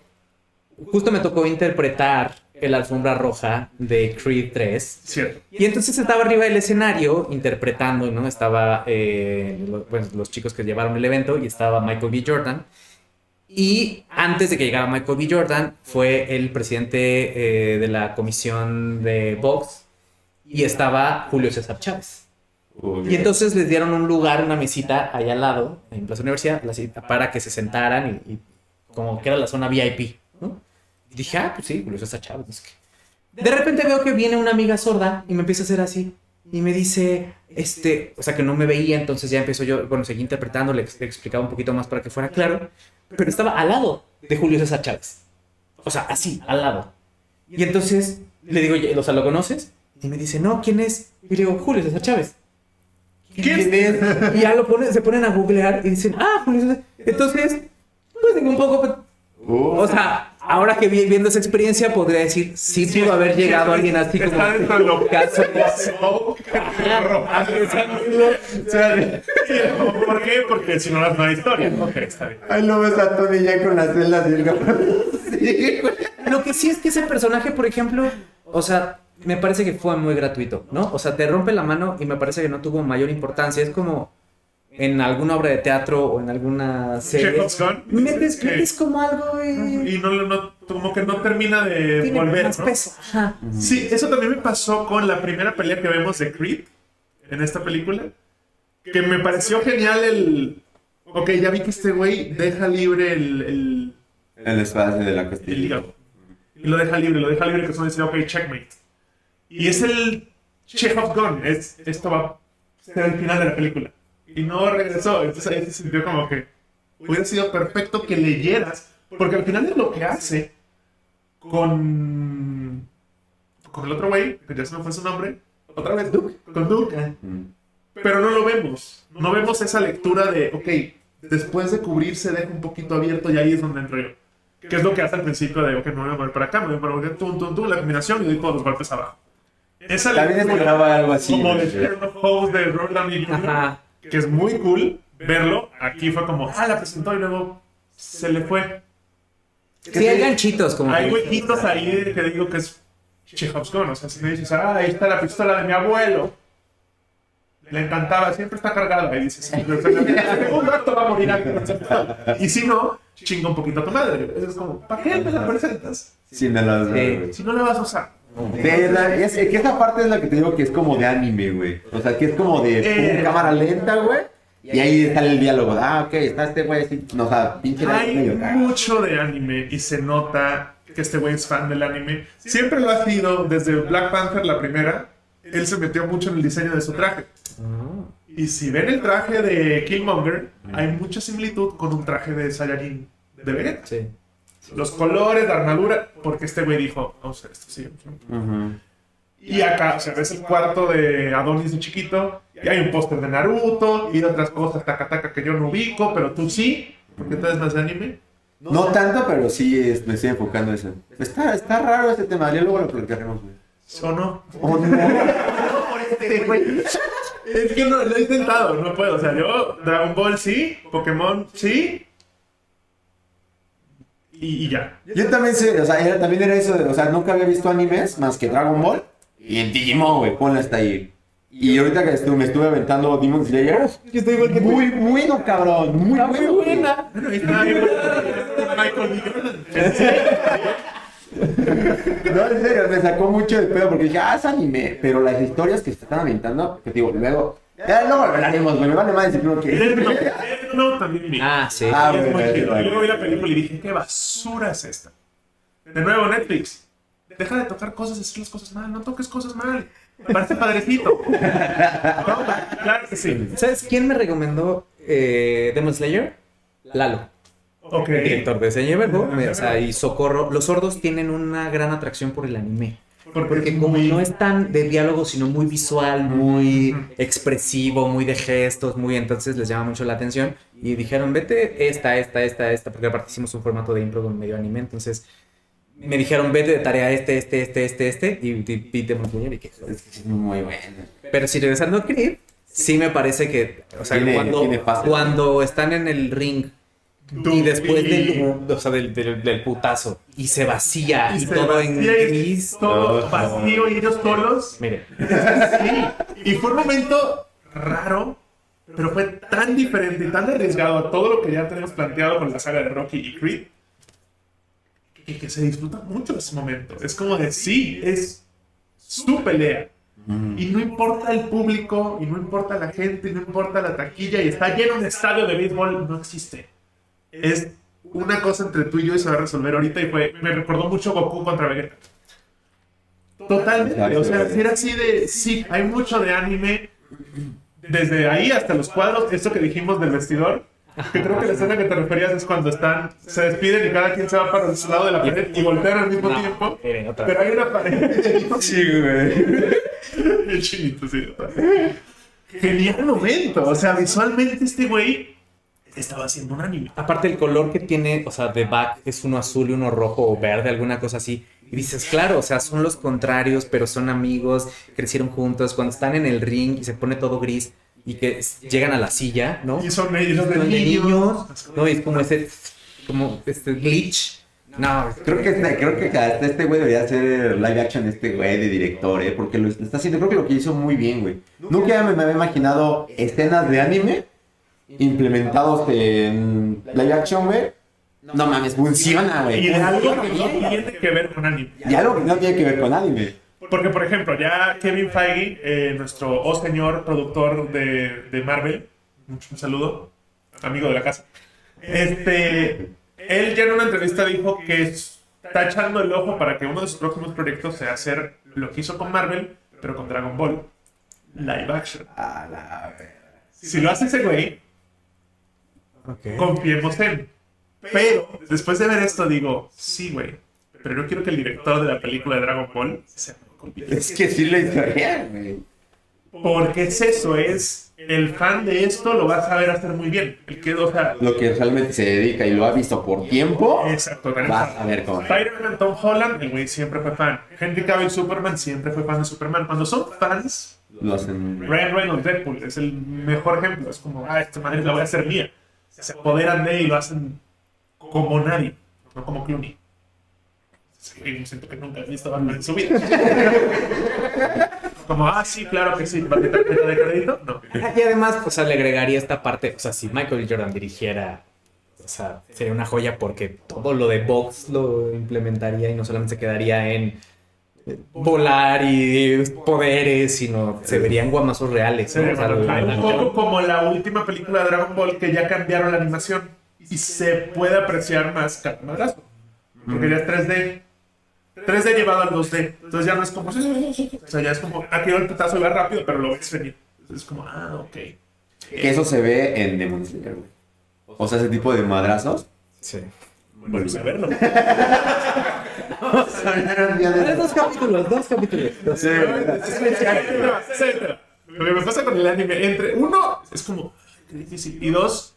Justo me tocó interpretar el alfombra roja de Creed 3. Cierto. Y entonces estaba arriba del escenario interpretando, ¿no? Estaba eh, lo- pues, los chicos que llevaron el evento y estaba Michael B. Jordan. Y antes de que llegara Michael B. Jordan, fue el presidente eh, de la comisión de Vox y estaba Julio César Chávez. Y entonces les dieron un lugar, una mesita ahí al lado, en Plaza Universidad, la cita, para que se sentaran y, y como que era la zona VIP, ¿no? Y dije, ah, pues sí, Julio César Chávez. De repente veo que viene una amiga sorda y me empieza a hacer así. Y me dice, este, o sea, que no me veía, entonces ya empezó yo, bueno, seguí interpretando, le, le explicaba un poquito más para que fuera claro, pero estaba al lado de Julio César Chávez. O sea, así, al lado. Y entonces le digo, "Oye, o sea, ¿lo conoces? Y me dice, no, ¿quién es? Y le digo, Julio César Chávez. ¿Quién es? Y ya lo ponen, se ponen a googlear y dicen, ah, Julio César. Entonces, pues digo un poco, pues, o sea, ahora que vi- viendo esa experiencia podría decir, sí, pudo haber llegado alguien así como... Está dentro de lo Caso- ¿Por qué? Porque si no, no es una historia. Ok, está bien. Ay, no ves a Tony ya con las celdas y el. Sí, güey. Lo que sí es que ese personaje, por ejemplo, o sea, me parece que fue muy gratuito, ¿no? O sea, te rompe la mano y me parece que no tuvo mayor importancia. Es como en alguna obra de teatro o en alguna serie. Chekhov's gun. Metes, metes como algo y... Y no, no, como que no termina de Tiene volver, más ¿no? peso. Ajá. Sí, eso también me pasó con la primera pelea que vemos de Creed en esta película. Que me pareció genial el. Ok, ya vi que este güey deja libre el, el, El espacio de la el costilla. hígado. Y lo deja libre, lo deja libre, que eso dice, ok, checkmate. Y es el Chekhov's Gun. Es, esto va a ser el final de la película. Y no regresó. Entonces ahí se sintió como que hubiera sido perfecto que leyeras. Porque al final es lo que hace con. con el otro güey, que ya se me fue su nombre. Otra vez, Duke. Con Duke. Pero no lo vemos. No vemos esa lectura de, ok, después de cubrirse deja un poquito abierto y ahí es donde entro yo. Que es lo que hace al principio de, ok, me voy a mover para acá, me voy a mover tum, tum, tum, la combinación y doy todos los golpes abajo. Esa También lectura, esperaba algo así. como de. Sherlock Holmes de Downey Jr., Ajá. Que es muy cool verlo. Aquí fue como, ah, la presentó y luego se le fue. Sí, hay ganchitos como... Hay huequitos ahí que digo que es Chekhov's Gun. O sea, si me dices, ah, ahí está la pistola de mi abuelo. Le encantaba, siempre está cargada. Y dices, segundo acto va a morir. Y si no, chinga un poquito a tu madre. Es como, ¿para qué me la presentas? Si no la vas a usar. Es la- es- que esa parte es la que te digo que es como de anime, güey. O sea, que es como de Eh. pum, cámara lenta, güey. Y ahí sale el diálogo. Ah, ok, está este güey así. No, o sea, pinche Hay medio cagado. mucho de anime y se nota que este güey es fan del anime. Siempre lo ha sido desde Black Panther, la primera. Él se metió mucho en el diseño de su traje. Y si ven el traje de Killmonger, hay mucha similitud con un traje de Saiyajin de Vegeta. Sí. Los colores, la armadura, porque este güey dijo, vamos a hacer esto, sí. Ujú. Y acá, o sea, ves el cuarto de Adonis de chiquito, y hay un póster de Naruto y de otras cosas, taca taca, que yo no ubico, pero tú sí, porque tú eres más de anime. No tanto, pero sí es- me estoy enfocando en eso. Está, está raro este tema, ya luego lo platicaremos, güey. ¿O no? Oh, no. (laughs) (laughs) Es que no, lo he intentado, no puedo. O sea, yo, Dragon Ball sí, Pokémon sí. Y, y ya. Yo también sé, o sea, era- también era eso, de- o sea, nunca había visto animes más que Dragon Ball y el Digimon, güey, ponle hasta ahí. Y ahorita que estuve, me estuve aventando Demon Slayer, Yo estoy igual que tú. muy bueno, cabrón, muy Está muy bueno. güey. buena. Bueno, ahí está Michael B. Jordan. (laughs) No, en serio, me sacó mucho de pedo porque dije, ah, es anime, pero las historias que se están aventando, que te digo, luego, ya luego lo hablaremos, güey, me vale más decir que Death Note, Death Note también vi. Ah, sí. Ah, Es muy luego vi la película y dije, ¿qué basura es esta? De nuevo, Netflix. Deja de tocar cosas y hacer las cosas mal. No toques cosas mal. Me parece padrecito. (laughs) No, claro que sí. ¿Sabes quién me recomendó eh, Demon Slayer? Lalo. Ok. director de ese verbo, o sea, y Socorro, los sordos tienen una gran atracción por el anime. Porque es como muy- no es tan de diálogo, sino muy visual, muy expresivo, muy de gestos, muy entonces les llama mucho la atención. Y dijeron, vete esta, esta, esta, esta, porque aparte hicimos un formato de impro con medio anime, entonces me dijeron, vete de tarea este, este, este, este, este, y, y, y Slayer, y que- Es que es muy bueno. Pero si regresando a Creed, sí me parece que, o sea, Tiene- cuando, tiene cuando están en el ring y después y- del, o sea, del, del, del putazo y se vacía y, se todo en vacía y gris. Todo No. vacío y ellos solos. Mire, Sí. Y fue un momento raro, pero fue tan diferente y tan arriesgado a todo lo que ya tenemos planteado con la saga de Rocky y Creed, que, que se disfruta mucho ese momento. Es como de sí, es su pelea. Y no importa el público, y no importa la gente, y no importa la taquilla, y está lleno un estadio de béisbol, no existe. Es una cosa entre tú y yo y se va a resolver ahorita, y fue, me recordó mucho Goku contra Vegeta. Totalmente, o sea, si era así de, sí, hay mucho de anime, desde ahí hasta los cuadros, esto que dijimos del vestidor, que creo que la escena que te referías es cuando están, se despiden y cada quien se va para su lado de la pared y voltean al mismo No, tiempo, pero hay una pared. Sí, güey. (laughs) El chinito, sí. Genial momento, o sea, visualmente este güey estaba haciendo un anime. aparte el color que tiene, o sea, de back es uno azul y uno rojo o verde, alguna cosa así. Y dices, claro, o sea, son los contrarios, pero son amigos, crecieron juntos. Cuando están en el ring y se pone todo gris y que llegan a la silla, ¿no? Y son ellos de niños. niños, ¿no? Y es como ese, como este glitch. No, Creo que, este- creo que hasta este güey debería hacer live action este güey de director, ¿eh? Porque lo está haciendo, creo que lo que hizo muy bien, güey. Nunca me, me había imaginado escenas de anime implementados en live action, güey. No mames, funciona, güey. Y de algo que no tiene que ver con anime. Y algo que no tiene que ver con anime. Porque, por ejemplo, ya Kevin Feige, eh, nuestro oh señor productor de, de Marvel, un, saludo, amigo de la casa, este, él ya en una entrevista dijo que está echando el ojo para que uno de sus próximos proyectos sea hacer lo que hizo con Marvel, pero con Dragon Ball, live action. A la verga. Si lo hace ese güey, confiemos en. Pero, después de ver esto, digo, sí, güey, pero no quiero que el director de la película de Dragon Ball sea. Es que sí lo hizo bien, güey. Porque es eso, es el fan de esto lo va a saber hacer muy bien. El que, o sea, Lo que realmente se dedica y lo ha visto por tiempo, exacto, vas a ver cómo. Spider-Man, Tom Holland, el güey siempre fue fan. Henry Cavill, Superman, siempre fue fan de Superman. Cuando son fans, Lo hacen. Ryan Reynolds, Deadpool, es el mejor ejemplo. Es como, ah, esta madre la voy a hacer mía. Se apoderan de él y lo hacen como nadie, no como Clooney. Siento que nunca he visto Batman en su vida. como, ah, sí, claro que sí, ¿va a tener tarjeta de crédito? No. Y además, o sea, le agregaría esta parte, o sea, si Michael Jordan dirigiera, o sea, sería una joya porque todo lo de box lo implementaría y no solamente se quedaría en volar y poderes, sino se verían guamazos reales. ¿no? O sea, la- la- un poco como la última película de Dragon Ball que ya cambiaron la animación y se puede apreciar más cada madrazo. Porque ya es 3D. 3D llevado al 2D. Entonces ya no es como. O sea, ya es como. Aquí el putazo va rápido, pero lo ves venir. Entonces es como, ah, ok. Que eso se ve en Demon Slayer, güey. O sea, ese tipo de madrazos. Sí. Vuelves a verlo. Dos capítulos, dos capítulos. etcétera. Lo que me pasa con el anime, entre uno, es como, qué difícil, y dos,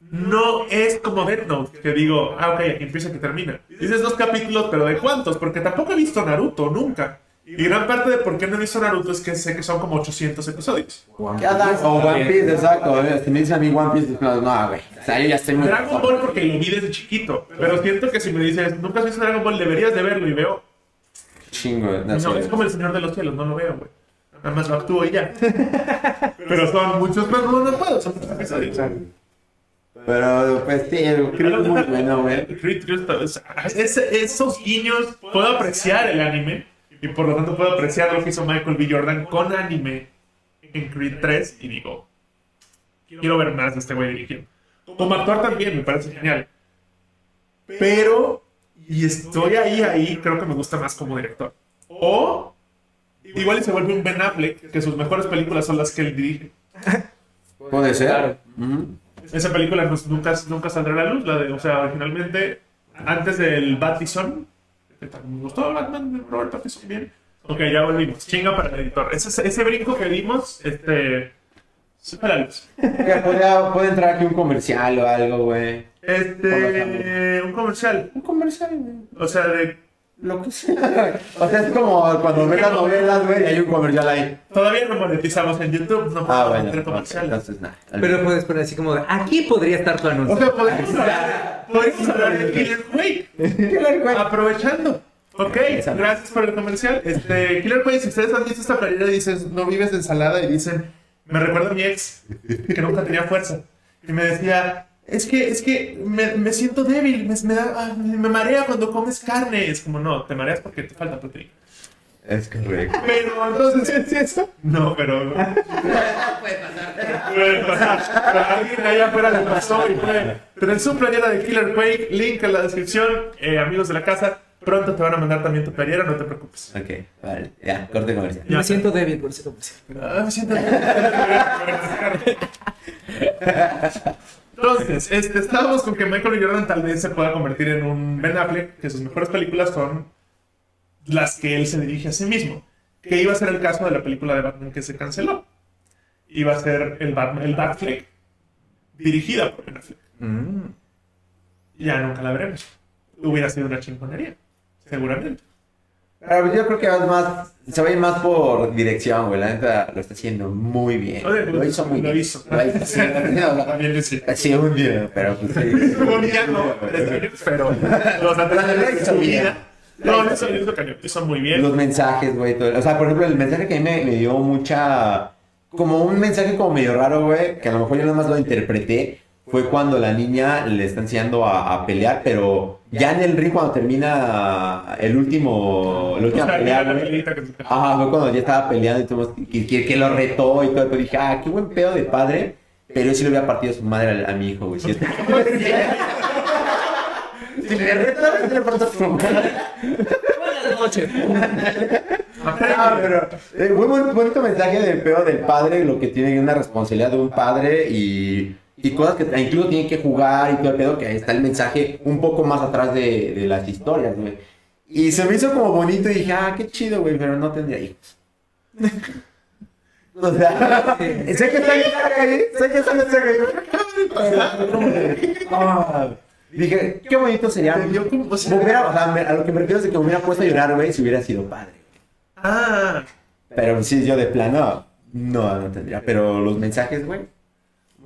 no es como Death Note, que digo, ah, ok, aquí empieza, aquí termina. Dices dos capítulos, pero ¿de cuántos? Porque tampoco he visto Naruto, nunca. Y gran parte de por qué no he visto Naruto es que sé que son como 800 episodios. Cada- O One Piece, exacto. eh, Si me dicen a mí One Piece, no, no, güey. O sea, yo ya estoy muy. Dragon Ball porque lo vi desde chiquito, pero siento que si me dices, nunca has visto Dragon Ball, deberías de verlo y veo, Chingo. No, No, es como el Señor de los Cielos, no lo veo, güey. Nada más lo actúo y ya. (laughs) Pero son muchos más, no, no puedo, son muchos episodios. Pero, pues sí, el creo muy bueno, güey. Creed, Creed es- es- esos guiños, puedo apreciar el anime y por lo tanto puedo apreciar lo que hizo Michael B. Jordan con anime en Creed 3 y digo, quiero ver más de este güey dirigiendo. Como actor también me parece genial. Pero, y estoy ahí, ahí, creo que me gusta más como director. O, igual y se vuelve un Ben Affleck, que sus mejores películas son las que él dirige. (laughs) Puede ser. Esa película pues, nunca, nunca saldrá a la luz, la de, o sea, originalmente, antes del Batison, que también me gustó Batman de Robert Pattinson bien. Ok, ya volvimos. Chinga para el editor. Ese, ese brinco que dimos, este, Supéralos. Que podría- puede entrar aquí un comercial o algo, güey. Este. Un comercial. Un comercial, güey. O sea, de. Lo que sea. güey. O sea, es como cuando ves las novelas, güey, y hay un comercial ahí. Todavía no monetizamos en YouTube, no Ah, podemos bueno. meter ok, comerciales. Entonces, nada. Pero puedes poner así como de, aquí podría estar tu anuncio. O sea, podemos hablar, podemos hablar de Killer Quake. Aprovechando. Ok, gracias por el comercial. Este, Killer Quake, si ustedes han visto esta playera y dices, no vives de ensalada, y dicen, me recuerda a mi ex, que nunca tenía fuerza. Y me decía, es que, es que me, me siento débil, me, me, da- ah, me marea cuando comes carne. Es como, no, te mareas porque te falta proteína. Es correcto. Pero entonces, ¿es eso? No, pero. (laughs) puede pasar. Puede pasar. Pero alguien allá afuera le pasó y fue. Pero en su playera de Killer Quake, link en la descripción. Eh, amigos de la casa, pronto te van a mandar también tu playera, no te preocupes. Ok, vale. Ya, corte comercial. Me siento débil por ese comercial. Ah, me siento. Entonces, este, estábamos con que Michael. Jordan tal vez se pueda convertir en un Ben Affleck, que sus mejores películas son las que él se dirige a sí mismo. Que iba a ser el caso de la película de Batman que se canceló. Iba a ser el Batman, el Batfleck, dirigida por Ben Affleck. Mm. Ya nunca la veremos. Hubiera sido una chingonería, seguramente. Pero yo creo que vas más, se va a ir más por dirección, güey. La neta lo está haciendo muy bien. Oye, Lo hizo muy lo bien. hizo. Lo hizo. Sí, (laughs) También decía. Sí, un día, pero pues sí. Un día no, pero los (laughs) anteriores de su vida. No, eso lo hizo cañón, hizo muy bien. Los mensajes, güey. O sea, por ejemplo, el mensaje que a mí me, me dio mucha. Como un mensaje como medio raro, güey. Que a lo mejor yo nada más lo interpreté. Fue cuando la niña le está enseñando a, a pelear, pero ya en el ring, cuando termina el último. La O última sea, pelea, la güey. peleita que se- Ajá, fue cuando ya estaba peleando y todo, que, que, que lo retó y todo. Pero dije, ah, qué buen pedo de padre. Pero yo sí le hubiera partido su madre a, a mi hijo, güey. Si, (laughs) si le retó, le partió a su madre. Buenas noches. Ah, pero eh, muy buen- bonito mensaje del pedo del padre, lo que tiene una responsabilidad de un padre y, y cosas que incluso tienen que jugar y todo el pedo, que está el mensaje un poco más atrás de, de las historias, güey. Y se me hizo como bonito y dije, ah, qué chido, güey, pero no tendría hijos. (laughs) o sea, (laughs) sé que está bien ahí, sé que está bien Dije, qué bonito sería. Yo o sea- a lo que me refiero es de que me hubiera puesto a llorar, güey, si hubiera sido padre. Ah, Pero sí, yo de plano, no, no tendría. Pero los mensajes, güey,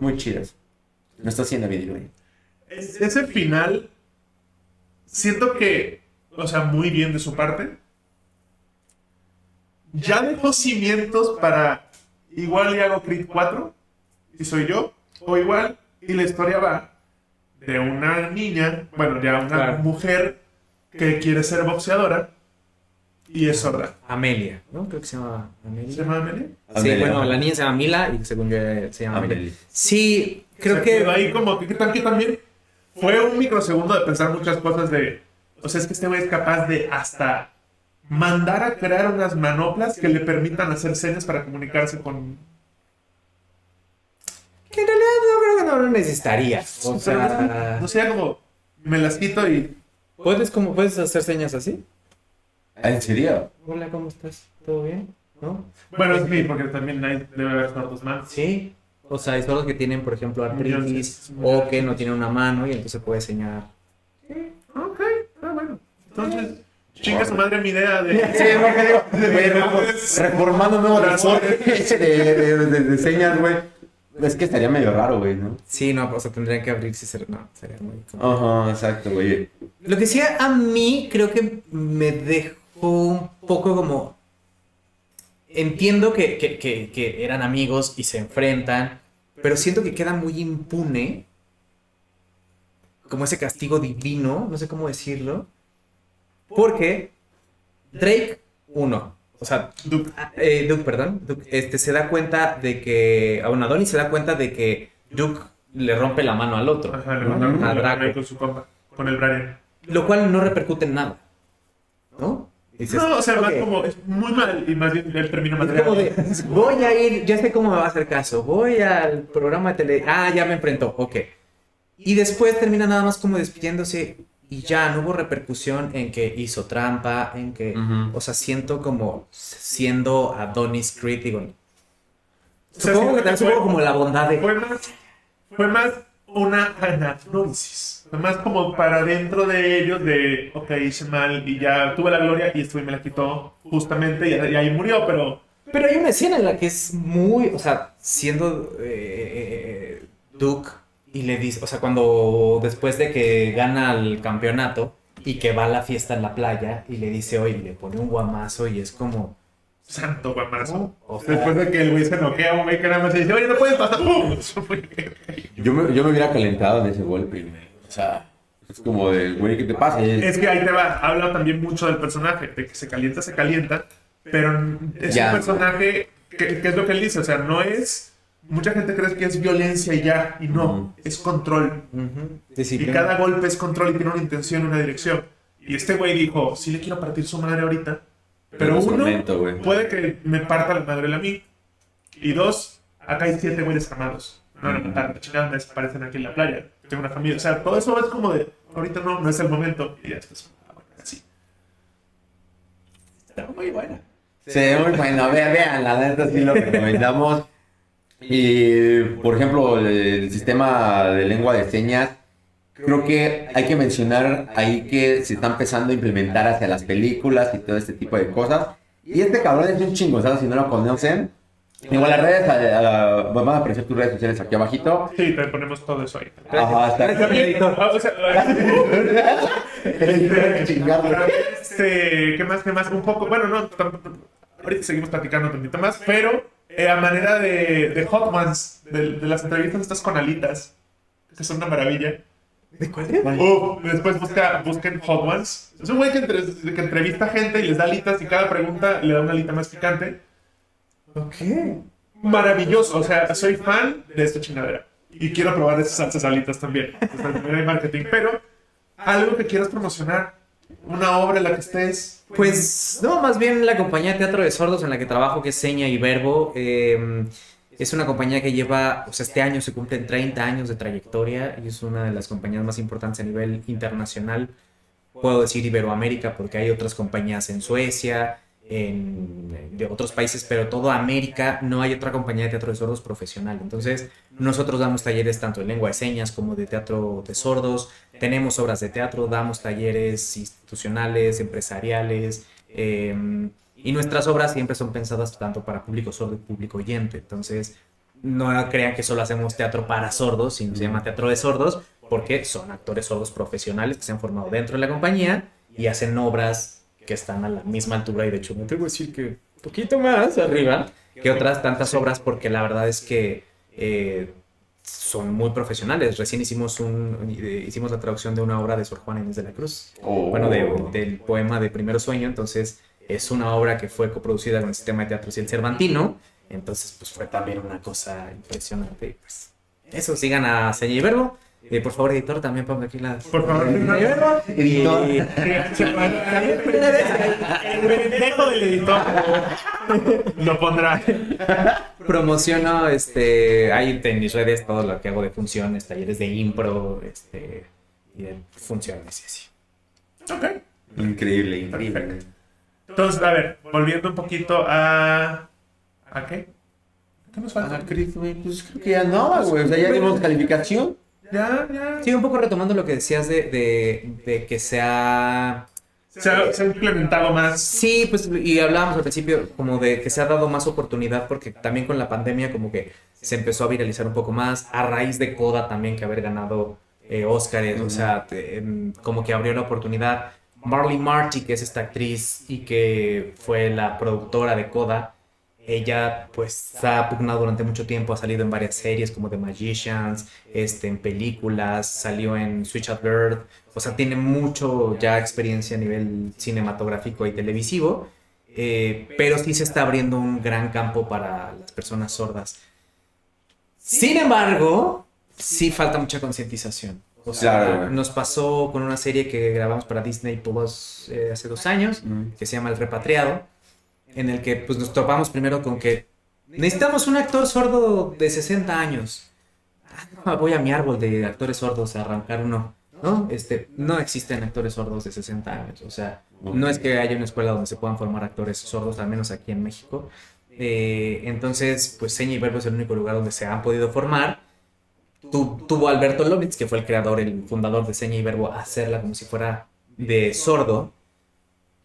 muy chidos. Me está haciendo bien, güey. ese final, siento que, o sea, muy bien de su parte. Ya dejó cimientos para igual y hago Creed 4 y soy yo, o igual y la historia va de una niña, bueno, ya una Claro. mujer que quiere ser boxeadora y es sorda. Amelia, ¿no? Creo que se llama ¿Se Amelia. llama Amelia? Sí, bueno, la niña se llama Mila y según yo eh, se llama Amelia. Amelia. Sí, creo Se que... quedó ahí como que, ¿qué tal que también fue un microsegundo de pensar muchas cosas de, o sea, es que este güey es capaz de hasta mandar a crear unas manoplas que le permitan hacer señas para comunicarse con... Que en realidad no creo que no lo necesitarías. O sea, no sé, como me las quito y... ¿puedes, como, ¿puedes hacer señas así? ¿En serio? Hola, ¿cómo estás? ¿Todo bien? ¿No? Bueno, sí, porque también hay, debe haber sordos más. Sí. O sea, hay sordos que tienen, por ejemplo, artritis o que no tienen una mano y entonces puede señalar. Ok, ah, bueno. Entonces, chinga su madre mi idea de... Sí, lo que digo. Reformando nuevos resortes (laughs) de, de, de, de señas, güey. Es que estaría medio raro, güey, ¿no? Sí, no, o sea, tendrían que abrirse y ser... No, sería muy... Ajá, exacto, güey. Lo que sí a mí creo que me dejó un poco como... Entiendo que, que, que, que eran amigos y se enfrentan, pero siento que queda muy impune como ese castigo divino, no sé cómo decirlo, porque Drake, uno, o sea, Duke. eh, Duke, perdón, Duke, este, se da cuenta de que, aún Adonis se da cuenta de que Duke le rompe la mano al otro, Ajá, le a Draco. ahí con su compa, con el Brian. lo cual no repercute en nada, ¿no? Dices, No, o sea, más como, es muy mal y más bien el término material. como de, voy a ir, ya sé cómo me va a hacer caso, voy al programa de tele, ah, ya me enfrentó, ok. Y después termina nada más como despidiéndose y ya no hubo repercusión en que hizo trampa, en que, o sea, siento como siendo Adonis Creed, digo, O sea, Supongo que también fue- supongo como la bondad de... Fue más, fue más una. Fue más como para dentro de ellos de, ok, hice mal y ya tuve la gloria y esto me la quitó justamente y, ahí murió, pero... Pero hay una escena en la que es muy, o sea, siendo eh, Duke y le dice, o sea, cuando después de que gana el campeonato y que va a la fiesta en la playa y le dice, oye, le pone un guamazo y es como, Santo guamazo. o sea, Después de que el güey se noquea, un güey que nada más dice, oye, no puedes pasar. (laughs) ¡Pum! Fue- Yo me, yo me hubiera calentado en ese golpe, güey. O sea, es como de, güey, ¿qué te pasa? Es- que ahí te va, habla también mucho del personaje, de que se calienta, se calienta, pero es Ya. un personaje, que, que es lo que él dice, o sea, no es, mucha gente cree que es violencia y ya, y no, Ujú. es control. ujú, Y disciplina. cada golpe es control y tiene una intención, una dirección. Y este güey dijo, sí le quiero partir su madre ahorita, pero uno, puede que me parta la madre a mí, y dos, acá hay siete güeyes armados. No van a matar, la chingada me desaparecen aquí en la playa. Tengo una familia. O sea, todo eso es como de, ahorita no, no es el momento. Y ya después, bueno, así. Está muy buena. Sí, muy bueno. Vean, vean, la neta sí lo recomendamos. Y, por ejemplo, el, el sistema de lengua de señas, creo que hay que mencionar ahí que se está empezando a implementar hacia las películas y todo este tipo de cosas. Y este cabrón es un chingo, ¿sabes? Si no lo conocen. Igual las redes, eh, van a aparecer tus redes sociales aquí abajito. Sí, te ponemos todo eso ahí. Ajá, está (laughs) Chingarle. este, ¿qué más? ¿Qué más? Un poco, bueno, no, ahorita seguimos platicando un poquito más, pero eh, a manera de, de Hot Ones, de, de las entrevistas estas con alitas, que son una maravilla. ¿De cuál es? Uh, después busca, busquen Hot Ones. Es un güey que, entre- que entrevista gente y les da alitas y cada pregunta le da una alita más picante. Ok. Maravilloso, o sea, soy fan de esta chingadera. Y quiero probar esas salsas alitas también. También hay marketing. Pero, algo que quieras promocionar, una obra en la que estés. Pues no, más bien la compañía de teatro de sordos en la que trabajo, que es Seña y Verbo, eh, es una compañía que lleva, o sea, este año se cumplen 30 años de trayectoria y es una de las compañías más importantes a nivel internacional. Puedo decir Iberoamérica porque hay otras compañías en Suecia, en, de otros países, pero toda América no hay otra compañía de teatro de sordos profesional. Entonces, nosotros damos talleres tanto de lengua de señas como de teatro de sordos. Tenemos obras de teatro, damos talleres institucionales, empresariales. eh, y nuestras obras siempre son pensadas tanto para público sordo y público oyente. Entonces, no crean que solo hacemos teatro para sordos, sino se llama teatro de sordos, porque son actores sordos profesionales que se han formado dentro de la compañía y hacen obras que están a la misma altura y de hecho me tengo que decir que un poquito más arriba que otras tantas obras porque la verdad es que eh, son muy profesionales. Recién hicimos un eh, hicimos la traducción de una obra de Sor Juana Inés de la Cruz Oh. bueno, de- del poema de Primero Sueño, entonces es una obra que fue coproducida con el sistema de teatro y el Cervantino, entonces pues fue también una cosa impresionante. y, Pues, eso, sigan a Seña y Verbo. Eh, por favor, editor, también ponga aquí las... Por favor, Verbo. Editor. Y- (laughs) El pendejo del editor lo pondrá. promociono, este, hay en mis redes todo lo que hago de funciones, talleres de impro, este, y de funciones y así. Ok. Increíble, increíble. Entonces, a ver, volviendo un poquito a. ¿A qué? ¿Qué nos falta? Ah, Chris, güey, pues creo que ya no, güey. O sea, ya dimos calificación. Ya, ya. Sí, un poco retomando lo que decías de, de, de que se ha... Se ha, se ha implementado más. Sí, pues, y hablábamos al principio como de que se ha dado más oportunidad porque también con la pandemia como que se empezó a viralizar un poco más, a raíz de Coda también que haber ganado eh, Óscares, o sea, te- como que abrió la oportunidad. Marley Marty, que es esta actriz y que fue la productora de Coda, ella pues ha pugnado durante mucho tiempo, ha salido en varias series como The Magicians, este, en películas, salió en Switch at Bird, o sea, tiene mucho ya experiencia a nivel cinematográfico y televisivo, eh, pero sí se está abriendo un gran campo para las personas sordas. Sin embargo, sí falta mucha concientización. O sea, Claro, nos pasó con una serie que grabamos para Disney Plus eh, hace dos años, que se llama El Repatriado, en el que pues, nos topamos primero con que necesitamos un actor sordo de 60 años. Ah, no, voy a mi árbol de actores sordos a arrancar uno. ¿no? Este, no existen actores sordos de 60 años. O sea, no es que haya una escuela donde se puedan formar actores sordos, al menos aquí en México. Eh, entonces, pues Seña y Verbo es el único lugar donde se han podido formar. Tu- tuvo Alberto Lovitz, que fue el creador, el fundador de Seña y Verbo, hacerla como si fuera de sordo.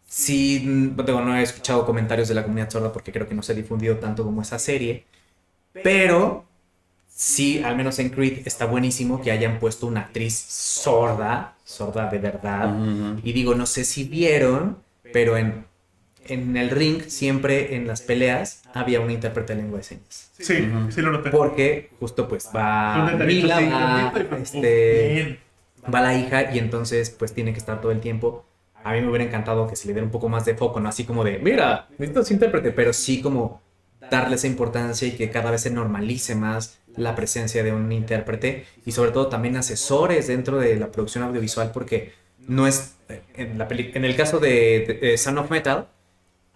Sí, digo, no he escuchado comentarios de la comunidad sorda porque creo que no se ha difundido tanto como esa serie. Pero sí, al menos en Creed está buenísimo que hayan puesto una actriz sorda, sorda de verdad. Y digo, no sé si vieron, pero en, en el ring, siempre en las peleas, había un intérprete de lengua de señas. Sí, Ujú. sí lo noté. Porque justo pues va Mila, va, pues, este, va la hija y entonces pues tiene que estar todo el tiempo. A mí me hubiera encantado que se le diera un poco más de foco, no así como de, mira, necesitas intérprete, pero sí como darle esa importancia y que cada vez se normalice más la presencia de un intérprete y sobre todo también asesores dentro de la producción audiovisual porque no es, en, la peli- en el caso de, de- de Son of Metal,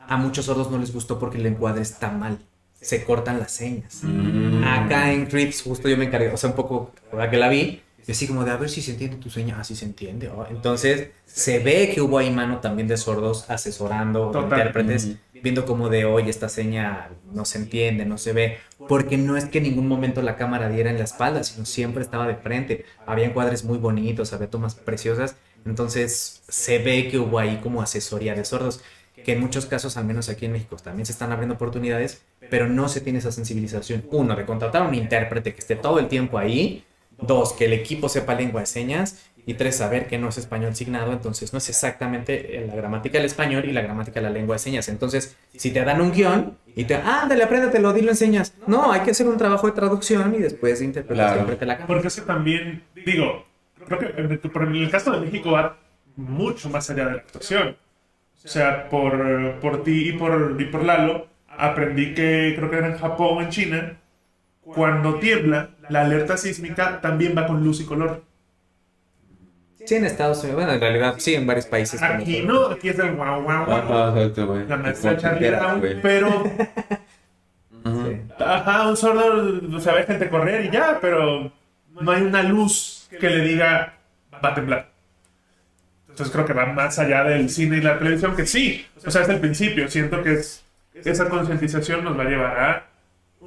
a muchos sordos no les gustó porque el encuadre está mal, se cortan las señas. Mm. Acá en Crips, justo yo me encargué, o sea, un poco, ahora que la vi, y así como de a ver si se entiende tu seña, ah, sí se entiende. oh. Entonces, se ve que hubo ahí mano también de sordos asesorando Total. intérpretes, Ujú. viendo como de, oye, esta seña no se entiende, no se ve, porque no es que en ningún momento la cámara diera en la espalda, sino siempre estaba de frente. Había encuadres muy bonitos, había tomas preciosas, entonces se ve que hubo ahí como asesoría de sordos, que en muchos casos, al menos aquí en México, también se están abriendo oportunidades, pero no se tiene esa sensibilización, uno, de contratar a un intérprete que esté todo el tiempo ahí, dos, que el equipo sepa lengua de señas, y tres, saber que no es español signado, entonces no es exactamente eh, la gramática del español y la gramática de la lengua de señas. Entonces, si te dan un guion y te, ándale, apréndatelo, dilo en señas. No, hay que hacer un trabajo de traducción y después de interpretación Claro. la. Porque es que también, digo, creo que en el caso de México va mucho más allá de la actuación. O sea, por, por ti y por, y por Lalo, aprendí que creo que era en Japón o en China, cuando tiembla, la alerta sísmica también va con luz y color. Sí, en Estados Unidos, bueno, en realidad sí, en varios países. Aquí no, aquí es el guau guau guau. Ajá, exacto, güey. La maestra Charlie Brown, güey. pero. (laughs) Ajá, un sordo, o sea, ve gente correr y ya, pero no hay una luz que le diga va a temblar. Entonces creo que va más allá del cine y la televisión, que sí, o sea, es el principio. Siento que es, esa concientización nos va a llevar a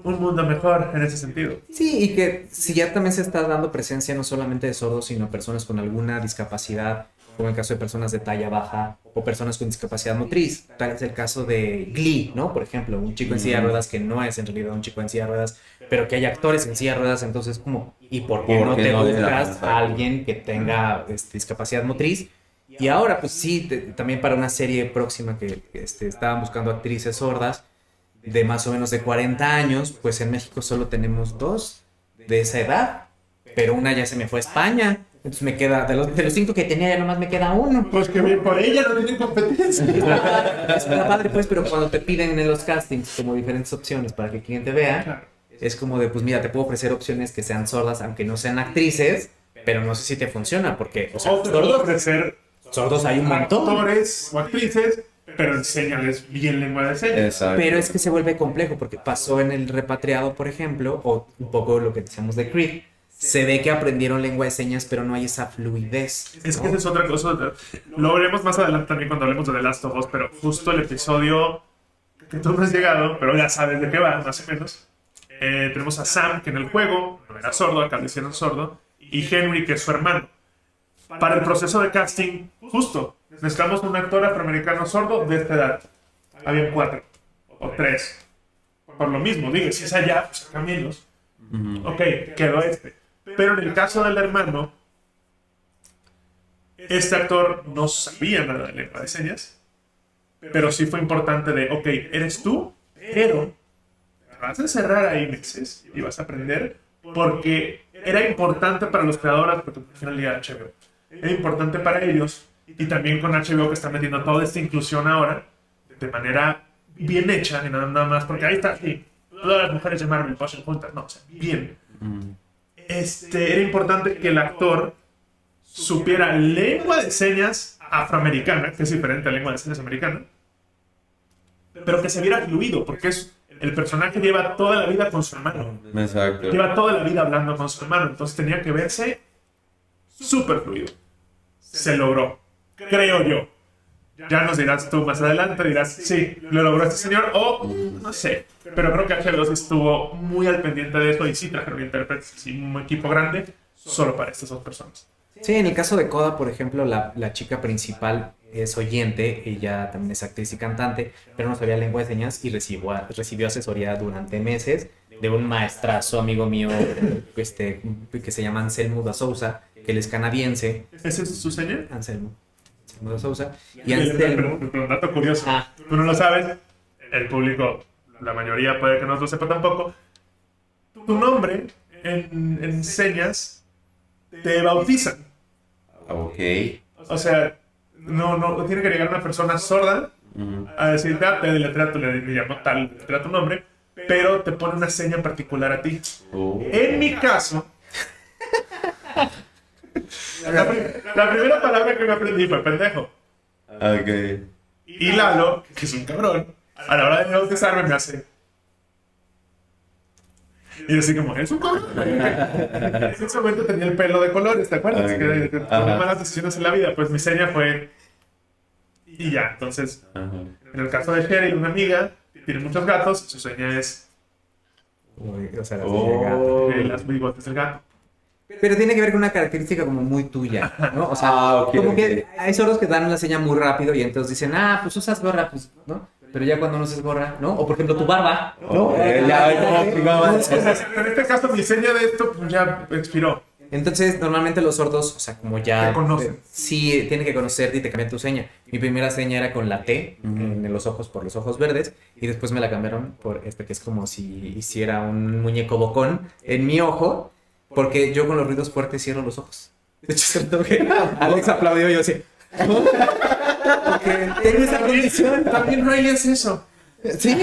un mundo mejor en ese sentido. Sí, y que si ya también se está dando presencia no solamente de sordos, sino personas con alguna discapacidad, como en el caso de personas de talla baja o personas con discapacidad motriz. Tal es el caso de Glee, ¿no? Por ejemplo, un chico en silla de ruedas que no es en realidad un chico en silla de ruedas, pero que hay actores en silla de ruedas, entonces como, ¿y por qué ¿Por no qué te no buscas a alguien que tenga este, discapacidad motriz? Y ahora, pues sí, te- también para una serie próxima que este, estaban buscando actrices sordas, de más o menos de 40 años, pues en México solo tenemos dos de esa edad, pero una ya se me fue a España. Entonces me queda, de los, de los cinco que tenía ya nomás me queda uno. Pues que bien por ella no tienen competencia. (laughs) Está padre pues, pero cuando te piden en los castings como diferentes opciones para que el cliente vea, es como de, pues mira, te puedo ofrecer opciones que sean sordas, aunque no sean actrices, pero no sé si te funciona, porque, o sea, O te puedo sordos, ofrecer sordos hay un montón. actores o actrices, pero enséñales bien lengua de señas. Exacto. Pero es que se vuelve complejo porque pasó en el repatriado, por ejemplo, o un poco lo que decíamos de Creed. Se ve que aprendieron lengua de señas, pero no hay esa fluidez. Es que ¿no? esa es otra cosa. Lo veremos más adelante también cuando hablemos de The Last of Us, pero justo el episodio que tú no has llegado, pero ya sabes de qué va, más o menos. Eh, tenemos a Sam, que en el juego no era sordo, acá le hicieron sordo, y Henry, que es su hermano. Para el proceso de casting, justo, necesitamos un actor afroamericano sordo de esta edad. Habían cuatro o tres. Por lo mismo, digo, si es allá, pues acá menos. Ok, quedó este. Pero en el caso del hermano, este actor no sabía nada de lengua de señas, pero sí fue importante de, ok, eres tú, pero te vas a encerrar ahí meses y vas a aprender porque era importante para los creadores, porque al final era importante para ellos y también con HBO que está metiendo toda esta inclusión ahora de manera bien hecha y nada más, porque ahí está, sí, todas las mujeres de Marvel pasan juntas, no, o sea, bien este, era importante que el actor supiera lengua de señas afroamericana, que es diferente a lengua de señas americana, pero que se viera fluido, porque es, el personaje lleva toda la vida con su hermano, Exacto. lleva toda la vida hablando con su hermano, entonces tenía que verse súper fluido. Se logró, creo yo. Ya nos dirás tú más adelante, dirás, sí, lo logró este señor, o no sé. Pero creo que HBO sí estuvo muy al pendiente de eso y sí trajeron intérpretes, sí, un equipo grande, solo para estas dos personas. Sí, en el caso de Coda, por ejemplo, la, la chica principal es oyente, ella también es actriz y cantante, pero no sabía lengua de señas y recibió, recibió asesoría durante meses de un maestrazo amigo mío este, que se llama Anselmo da Sousa, él es canadiense. ¿Ese es su señor? Anselmo. Anselmo da Sousa. Y Anselmo... un dato curioso, Ah. tú no lo sabes, el público, la mayoría puede que no lo sepa tampoco, tu nombre en, en señas te bautizan. Ok. O sea, no, no tiene que llegar una persona sorda Ujú. a decirte, ah, te deletrea tu, le llamo tal, deletrea tu nombre, pero te pone una seña particular a ti. Oh. En mi caso, (laughs) la, pri- la primera palabra que me aprendí fue pendejo. Ok. Y Lalo, que es un cabrón, a la hora de bautizarme me hace. Y así como, es un cabrón. (laughs) En ese momento tenía el pelo de colores, ¿te acuerdas? Ok. Que, tomé malas decisiones en la vida. Pues mi seña fue. Y ya, entonces, Ajá. en el caso de Sherry, una amiga, tiene muchos gatos, su seña es Uy, o sea, Oh. señal de gato. eh, las bigotes del gato. Pero tiene que ver con una característica como muy tuya, ¿no? O sea, (laughs) Ah, como ok. que hay sordos que dan una seña muy rápido y entonces dicen, ah, pues usas gorra, pues, ¿no? Pero ya cuando no usas gorra, ¿no? O por ejemplo, tu barba, ¿no? Oh, eh, ya, ya. En este caso, mi seña de esto pues, ya expiró. Entonces, normalmente los sordos, o sea, como ya... Te conocen. eh, sí, tienen que conocerte y te cambian tu seña. Mi primera seña era con la T en los ojos por los ojos verdes y después me la cambiaron por este que es como si hiciera un muñeco bocón en mi ojo porque yo con los ruidos fuertes cierro los ojos. De hecho, siento que (laughs) Alex aplaudió y yo así... Porque tengo esa condición. También Riley es eso. Sí.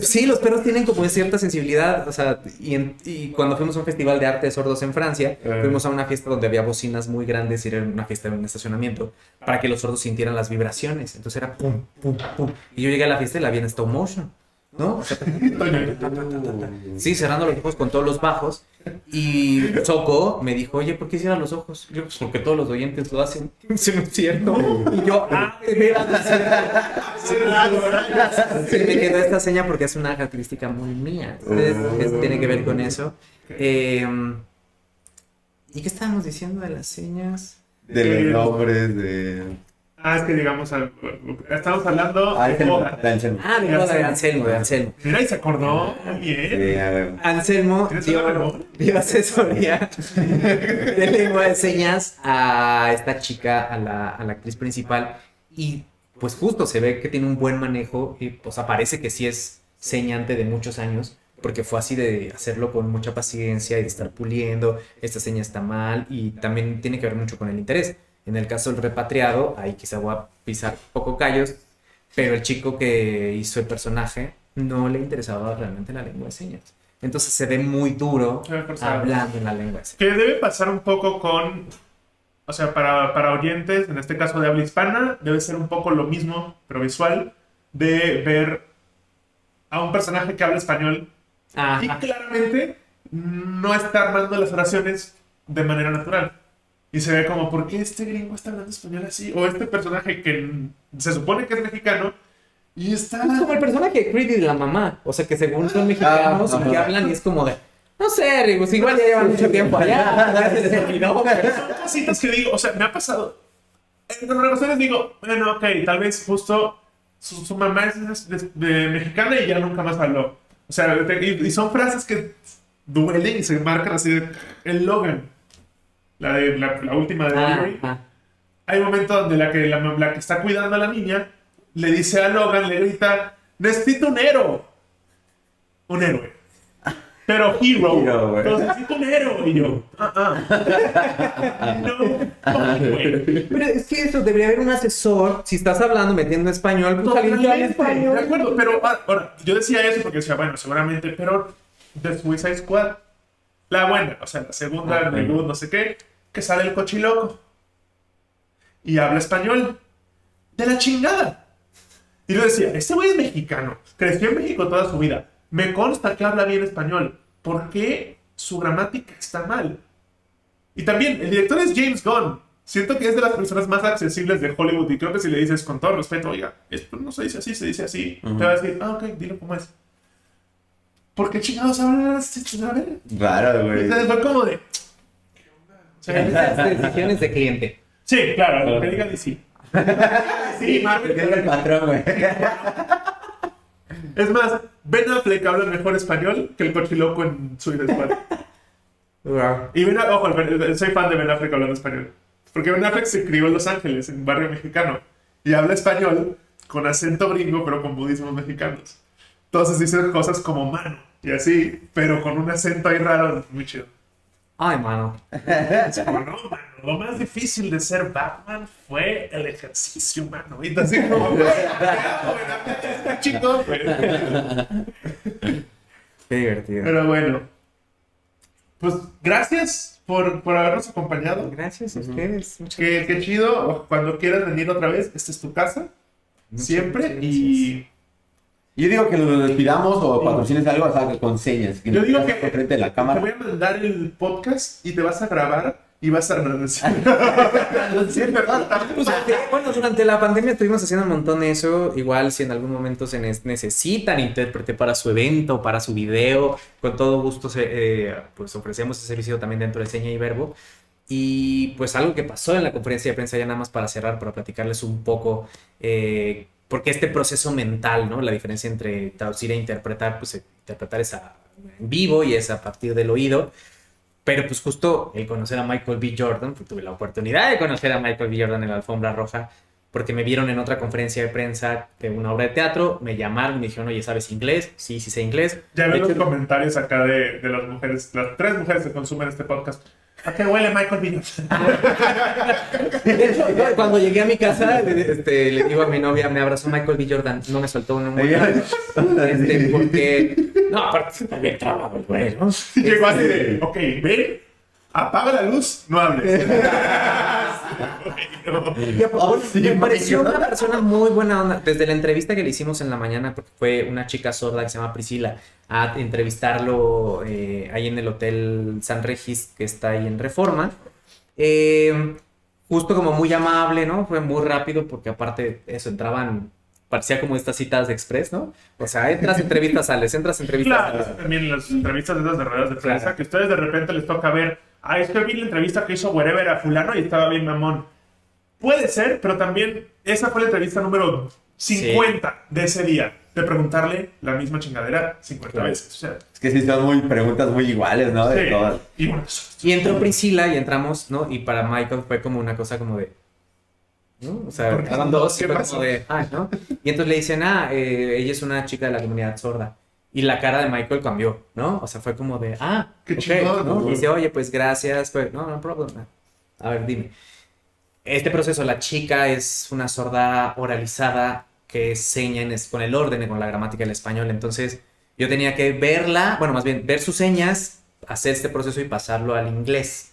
Sí, los perros tienen como cierta sensibilidad, o sea, y, en- y cuando fuimos a un festival de arte de sordos en Francia, Eh. fuimos a una fiesta donde había bocinas muy grandes y era una fiesta en un estacionamiento para que los sordos sintieran las vibraciones. Entonces era pum, pum, pum. Y yo llegué a la fiesta y la vi en stop motion, ¿no? (laughs) Sí, cerrando los ojos con todos los bajos. Y Choco me dijo, oye, ¿por qué cierras los ojos? Yo, pues porque todos los oyentes lo hacen. (laughs) Es cierto. Y yo, ah, de veras, Se me quedó esta seña porque es una característica muy mía. Entonces, es- tiene que ver con eso. Eh, ¿Y qué estábamos diciendo de las señas? De los nombres de. Ah, es que digamos, al- estamos hablando Ah, de Anselmo. Ah, de boda de Anselmo, de Anselmo. Mira, y se acordó. Muy bien. Sí. Anselmo ¿Tienes dio, dio asesoría de lengua de señas a esta chica, a la, a la actriz principal. Y pues justo se ve que tiene un buen manejo y pues aparece que sí es señante de muchos años. Porque fue así de hacerlo con mucha paciencia y de estar puliendo, esta seña está mal y también tiene que ver mucho con el interés. En el caso del repatriado, ahí quizá voy a pisar poco callos, pero el chico que hizo el personaje no le interesaba realmente la lengua de señas. Entonces se ve muy duro hablando en la lengua de señas. Que debe pasar un poco con. O sea, para, para oyentes, en este caso de habla hispana, debe ser un poco lo mismo, pero visual, de ver a un personaje que habla español y claramente no está armando las oraciones de manera natural. Y se ve como, ¿por qué este gringo está hablando español así? O este personaje que se supone que es mexicano y está... Es como el personaje de Creed y de la mamá. O sea, que según son mexicanos Ah, y que ajá. hablan y es como de... No sé, Rigus, igual ya llevan mucho tiempo allá. (laughs) ya se les olvidó, pero- Son cositas que digo, o sea, me ha pasado. En ocasiones digo, bueno, ok, tal vez justo su, su mamá es de, de- mexicana y ya nunca más habló. O sea, y, y son frases que duelen y se marcan así de el Logan. La, de, la, la última de Delivery. Ajá. Hay un momento donde la que, la, la que está cuidando a la niña le dice a Logan, le grita, necesito un héroe. Un héroe. Pero hero. (laughs) Hero, necesito un héroe. Y yo, ah, ah. (laughs) no. Pero es que eso, debería haber un asesor. Si estás hablando metiendo español, pues alguien que español. De acuerdo, pero ah, ahora, yo decía eso porque decía, bueno, seguramente, pero The Suicide Squad, la buena, o sea, la segunda, Ah, el reboot, no sé qué, que sale el cochiloco y habla español. De la chingada. Y yo decía, este güey es mexicano, creció en México toda su vida, me consta que habla bien español, ¿por qué su gramática está mal? Y también, el director es James Gunn. Siento que es de las personas más accesibles de Hollywood y creo que si le dices con todo respeto, oiga, esto no se dice así, se dice así, Ujú. te va a decir, ah, ok, dilo como es. ¿Por qué chingados hablan ver. Claro, güey. Entonces fue como de. Esas decisiones de cliente. sí, claro, lo que diga DC. Sí, Marvel. Es el patrón, güey. Es más, Ben Affleck habla mejor español que el cochiloco en Suicide Squad. Y Ben ojo, soy fan de Ben Affleck hablando español. Porque Ben Affleck se crió en Los Ángeles, en un barrio mexicano. Y habla español con acento gringo, pero con budismos mexicanos. Entonces dicen cosas como mano y así, pero con un acento ahí raro, muy chido. Ay, mano. (laughs) No, mano, lo más difícil de ser Batman fue el ejercicio, mano. Y así como, (laughs) güey, está chico, güey. Qué divertido. Pero bueno, pues gracias por, por habernos acompañado. Gracias a ustedes. Muchas Qué, qué chido. Cuando quieras venir otra vez, esta es tu casa. Muchas, siempre. muchas y Yo digo que nos despidamos o patrocines algo, o sea, con señas. Yo digo que- Frente de la te voy a mandar el podcast y te vas a grabar y vas a agradecer. (laughs) Pues, bueno, durante la pandemia estuvimos haciendo un montón de eso. Igual si en algún momento se ne- necesitan intérprete para su evento, para su video, con todo gusto se, eh, pues ofrecemos ese servicio también dentro de Seña y Verbo. Y pues algo que pasó en la conferencia de prensa ya nada más para cerrar, para platicarles un poco, eh, porque este proceso mental, ¿no? La diferencia entre traducir e interpretar, pues interpretar es a- en vivo y es a partir del oído. Pero pues justo el conocer a Michael B. Jordan, pues, tuve la oportunidad de conocer a Michael B. Jordan en la alfombra roja, porque me vieron en otra conferencia de prensa de una obra de teatro, me llamaron y me dijeron, oye, ¿sabes inglés? Sí, sí sé inglés. Ya veo los comentarios acá de, de las mujeres, las tres mujeres que consumen este podcast. ¿A qué huele Michael Vino? (laughs) de hecho, cuando llegué a mi casa, le- este, le digo a mi novia, me abrazó Michael B. Jordan, no me soltó un este, porque... No, aparte, también trabajo, güey, ¿no? Llegó así de, ok, ven, apaga la luz, no hables. Y (laughs) aparte, sí, me pareció Mario. una persona muy buena onda. Desde la entrevista que le hicimos en la mañana, porque fue una chica sorda que se llama Priscila, a entrevistarlo eh, ahí en el Hotel San Regis, que está ahí en Reforma. Eh, justo como muy amable, ¿no? Fue muy rápido, porque aparte eso, entraban, parecía como estas citas de express, ¿no? O sea, entras, entrevistas, sales, entras, entrevistas, Claro, sales. también las entrevistas de esas de ruedas de prensa, Claro. que a ustedes de repente les toca ver, ah, es que vi la entrevista que hizo Wherever a fulano y estaba bien mamón. Puede ser, pero también esa fue la entrevista número 50 de ese día, de preguntarle la misma chingadera 50 Claro. veces. O sea, Es que sí son muy preguntas muy iguales, ¿no? De sí. todas. Y bueno, eso- Y entró Priscila y entramos, ¿no? Y para Michael fue como una cosa como de. ¿no? O sea, estaban dos y como de. "Ay", ¿no? Y entonces le dicen, ah, eh, ella es una chica de la comunidad sorda. Y la cara de Michael cambió, ¿no? O sea, fue como de, ah, Qué ok", chingón, ¿no? ¿no? Y dice, oye, pues gracias, pues, no, no problem. A ver, dime. Este proceso, la chica es una sorda oralizada que seña en con el orden, con la gramática del español. Entonces, yo tenía que verla, bueno, más bien, ver sus señas, hacer este proceso y pasarlo al inglés.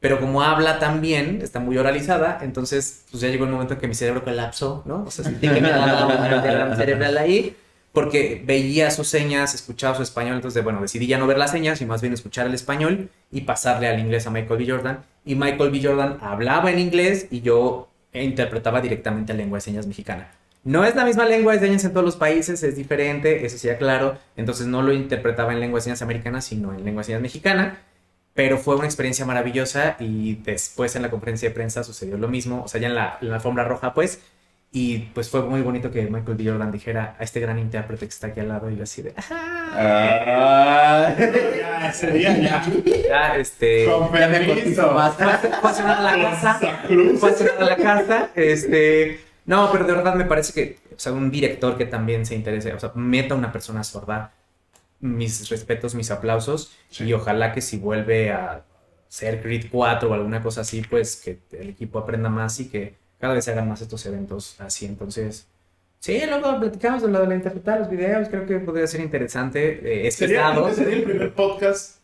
Pero como habla tan bien, está muy oralizada, entonces pues ya llegó el momento en que mi cerebro colapsó, ¿no? O sea, sentí que me daba un (laughs) derrame cerebral ahí, porque veía sus señas, escuchaba su español, entonces, bueno, decidí ya no ver las señas y más bien escuchar el español y pasarle al inglés a Michael B. Jordan. Y Michael B. Jordan hablaba en inglés y yo interpretaba directamente la lengua de señas mexicana. No es la misma lengua de señas en todos los países, es diferente, eso sí, claro. Entonces no lo interpretaba en lengua de señas americana, sino en lengua de señas mexicana. Pero fue una experiencia maravillosa y después en la conferencia de prensa sucedió lo mismo, o sea, ya en la, en la alfombra roja, pues. Y pues fue muy bonito que Michael B. Jordan dijera a este gran intérprete que está aquí al lado y yo así de, Ah. ya, ese día ya. ya, este... Con Ya permiso. más. A la casa. A la casa. Este. No, pero de verdad me parece que, o sea, un director que también se interese, o sea, meta a una persona sorda, mis respetos, mis aplausos, Sí. y ojalá que si vuelve a ser Creed 4 o alguna cosa así, pues que el equipo aprenda más y que cada vez se hagan más estos eventos así. Entonces, sí, luego platicamos de lo de la interpretar los videos, creo que podría ser interesante. eh, es Sería, pesado. sería el primer podcast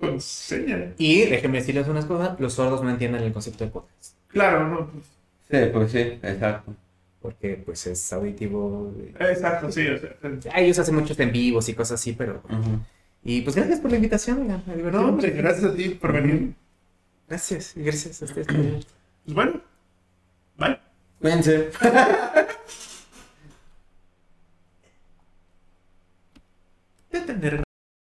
con señal. Y déjenme decirles unas cosas, los sordos no entienden el concepto de podcast. Claro, no. pues, Sí, pues sí, exacto. porque pues es auditivo. Exacto, sí. O sea, Ah, Ellos hacen muchos en vivos y cosas así, pero... Ujú. Y pues gracias por la invitación, oigan, no, hombre, gracias a ti por venir. Gracias, y gracias a ustedes. Pues bueno, Bye.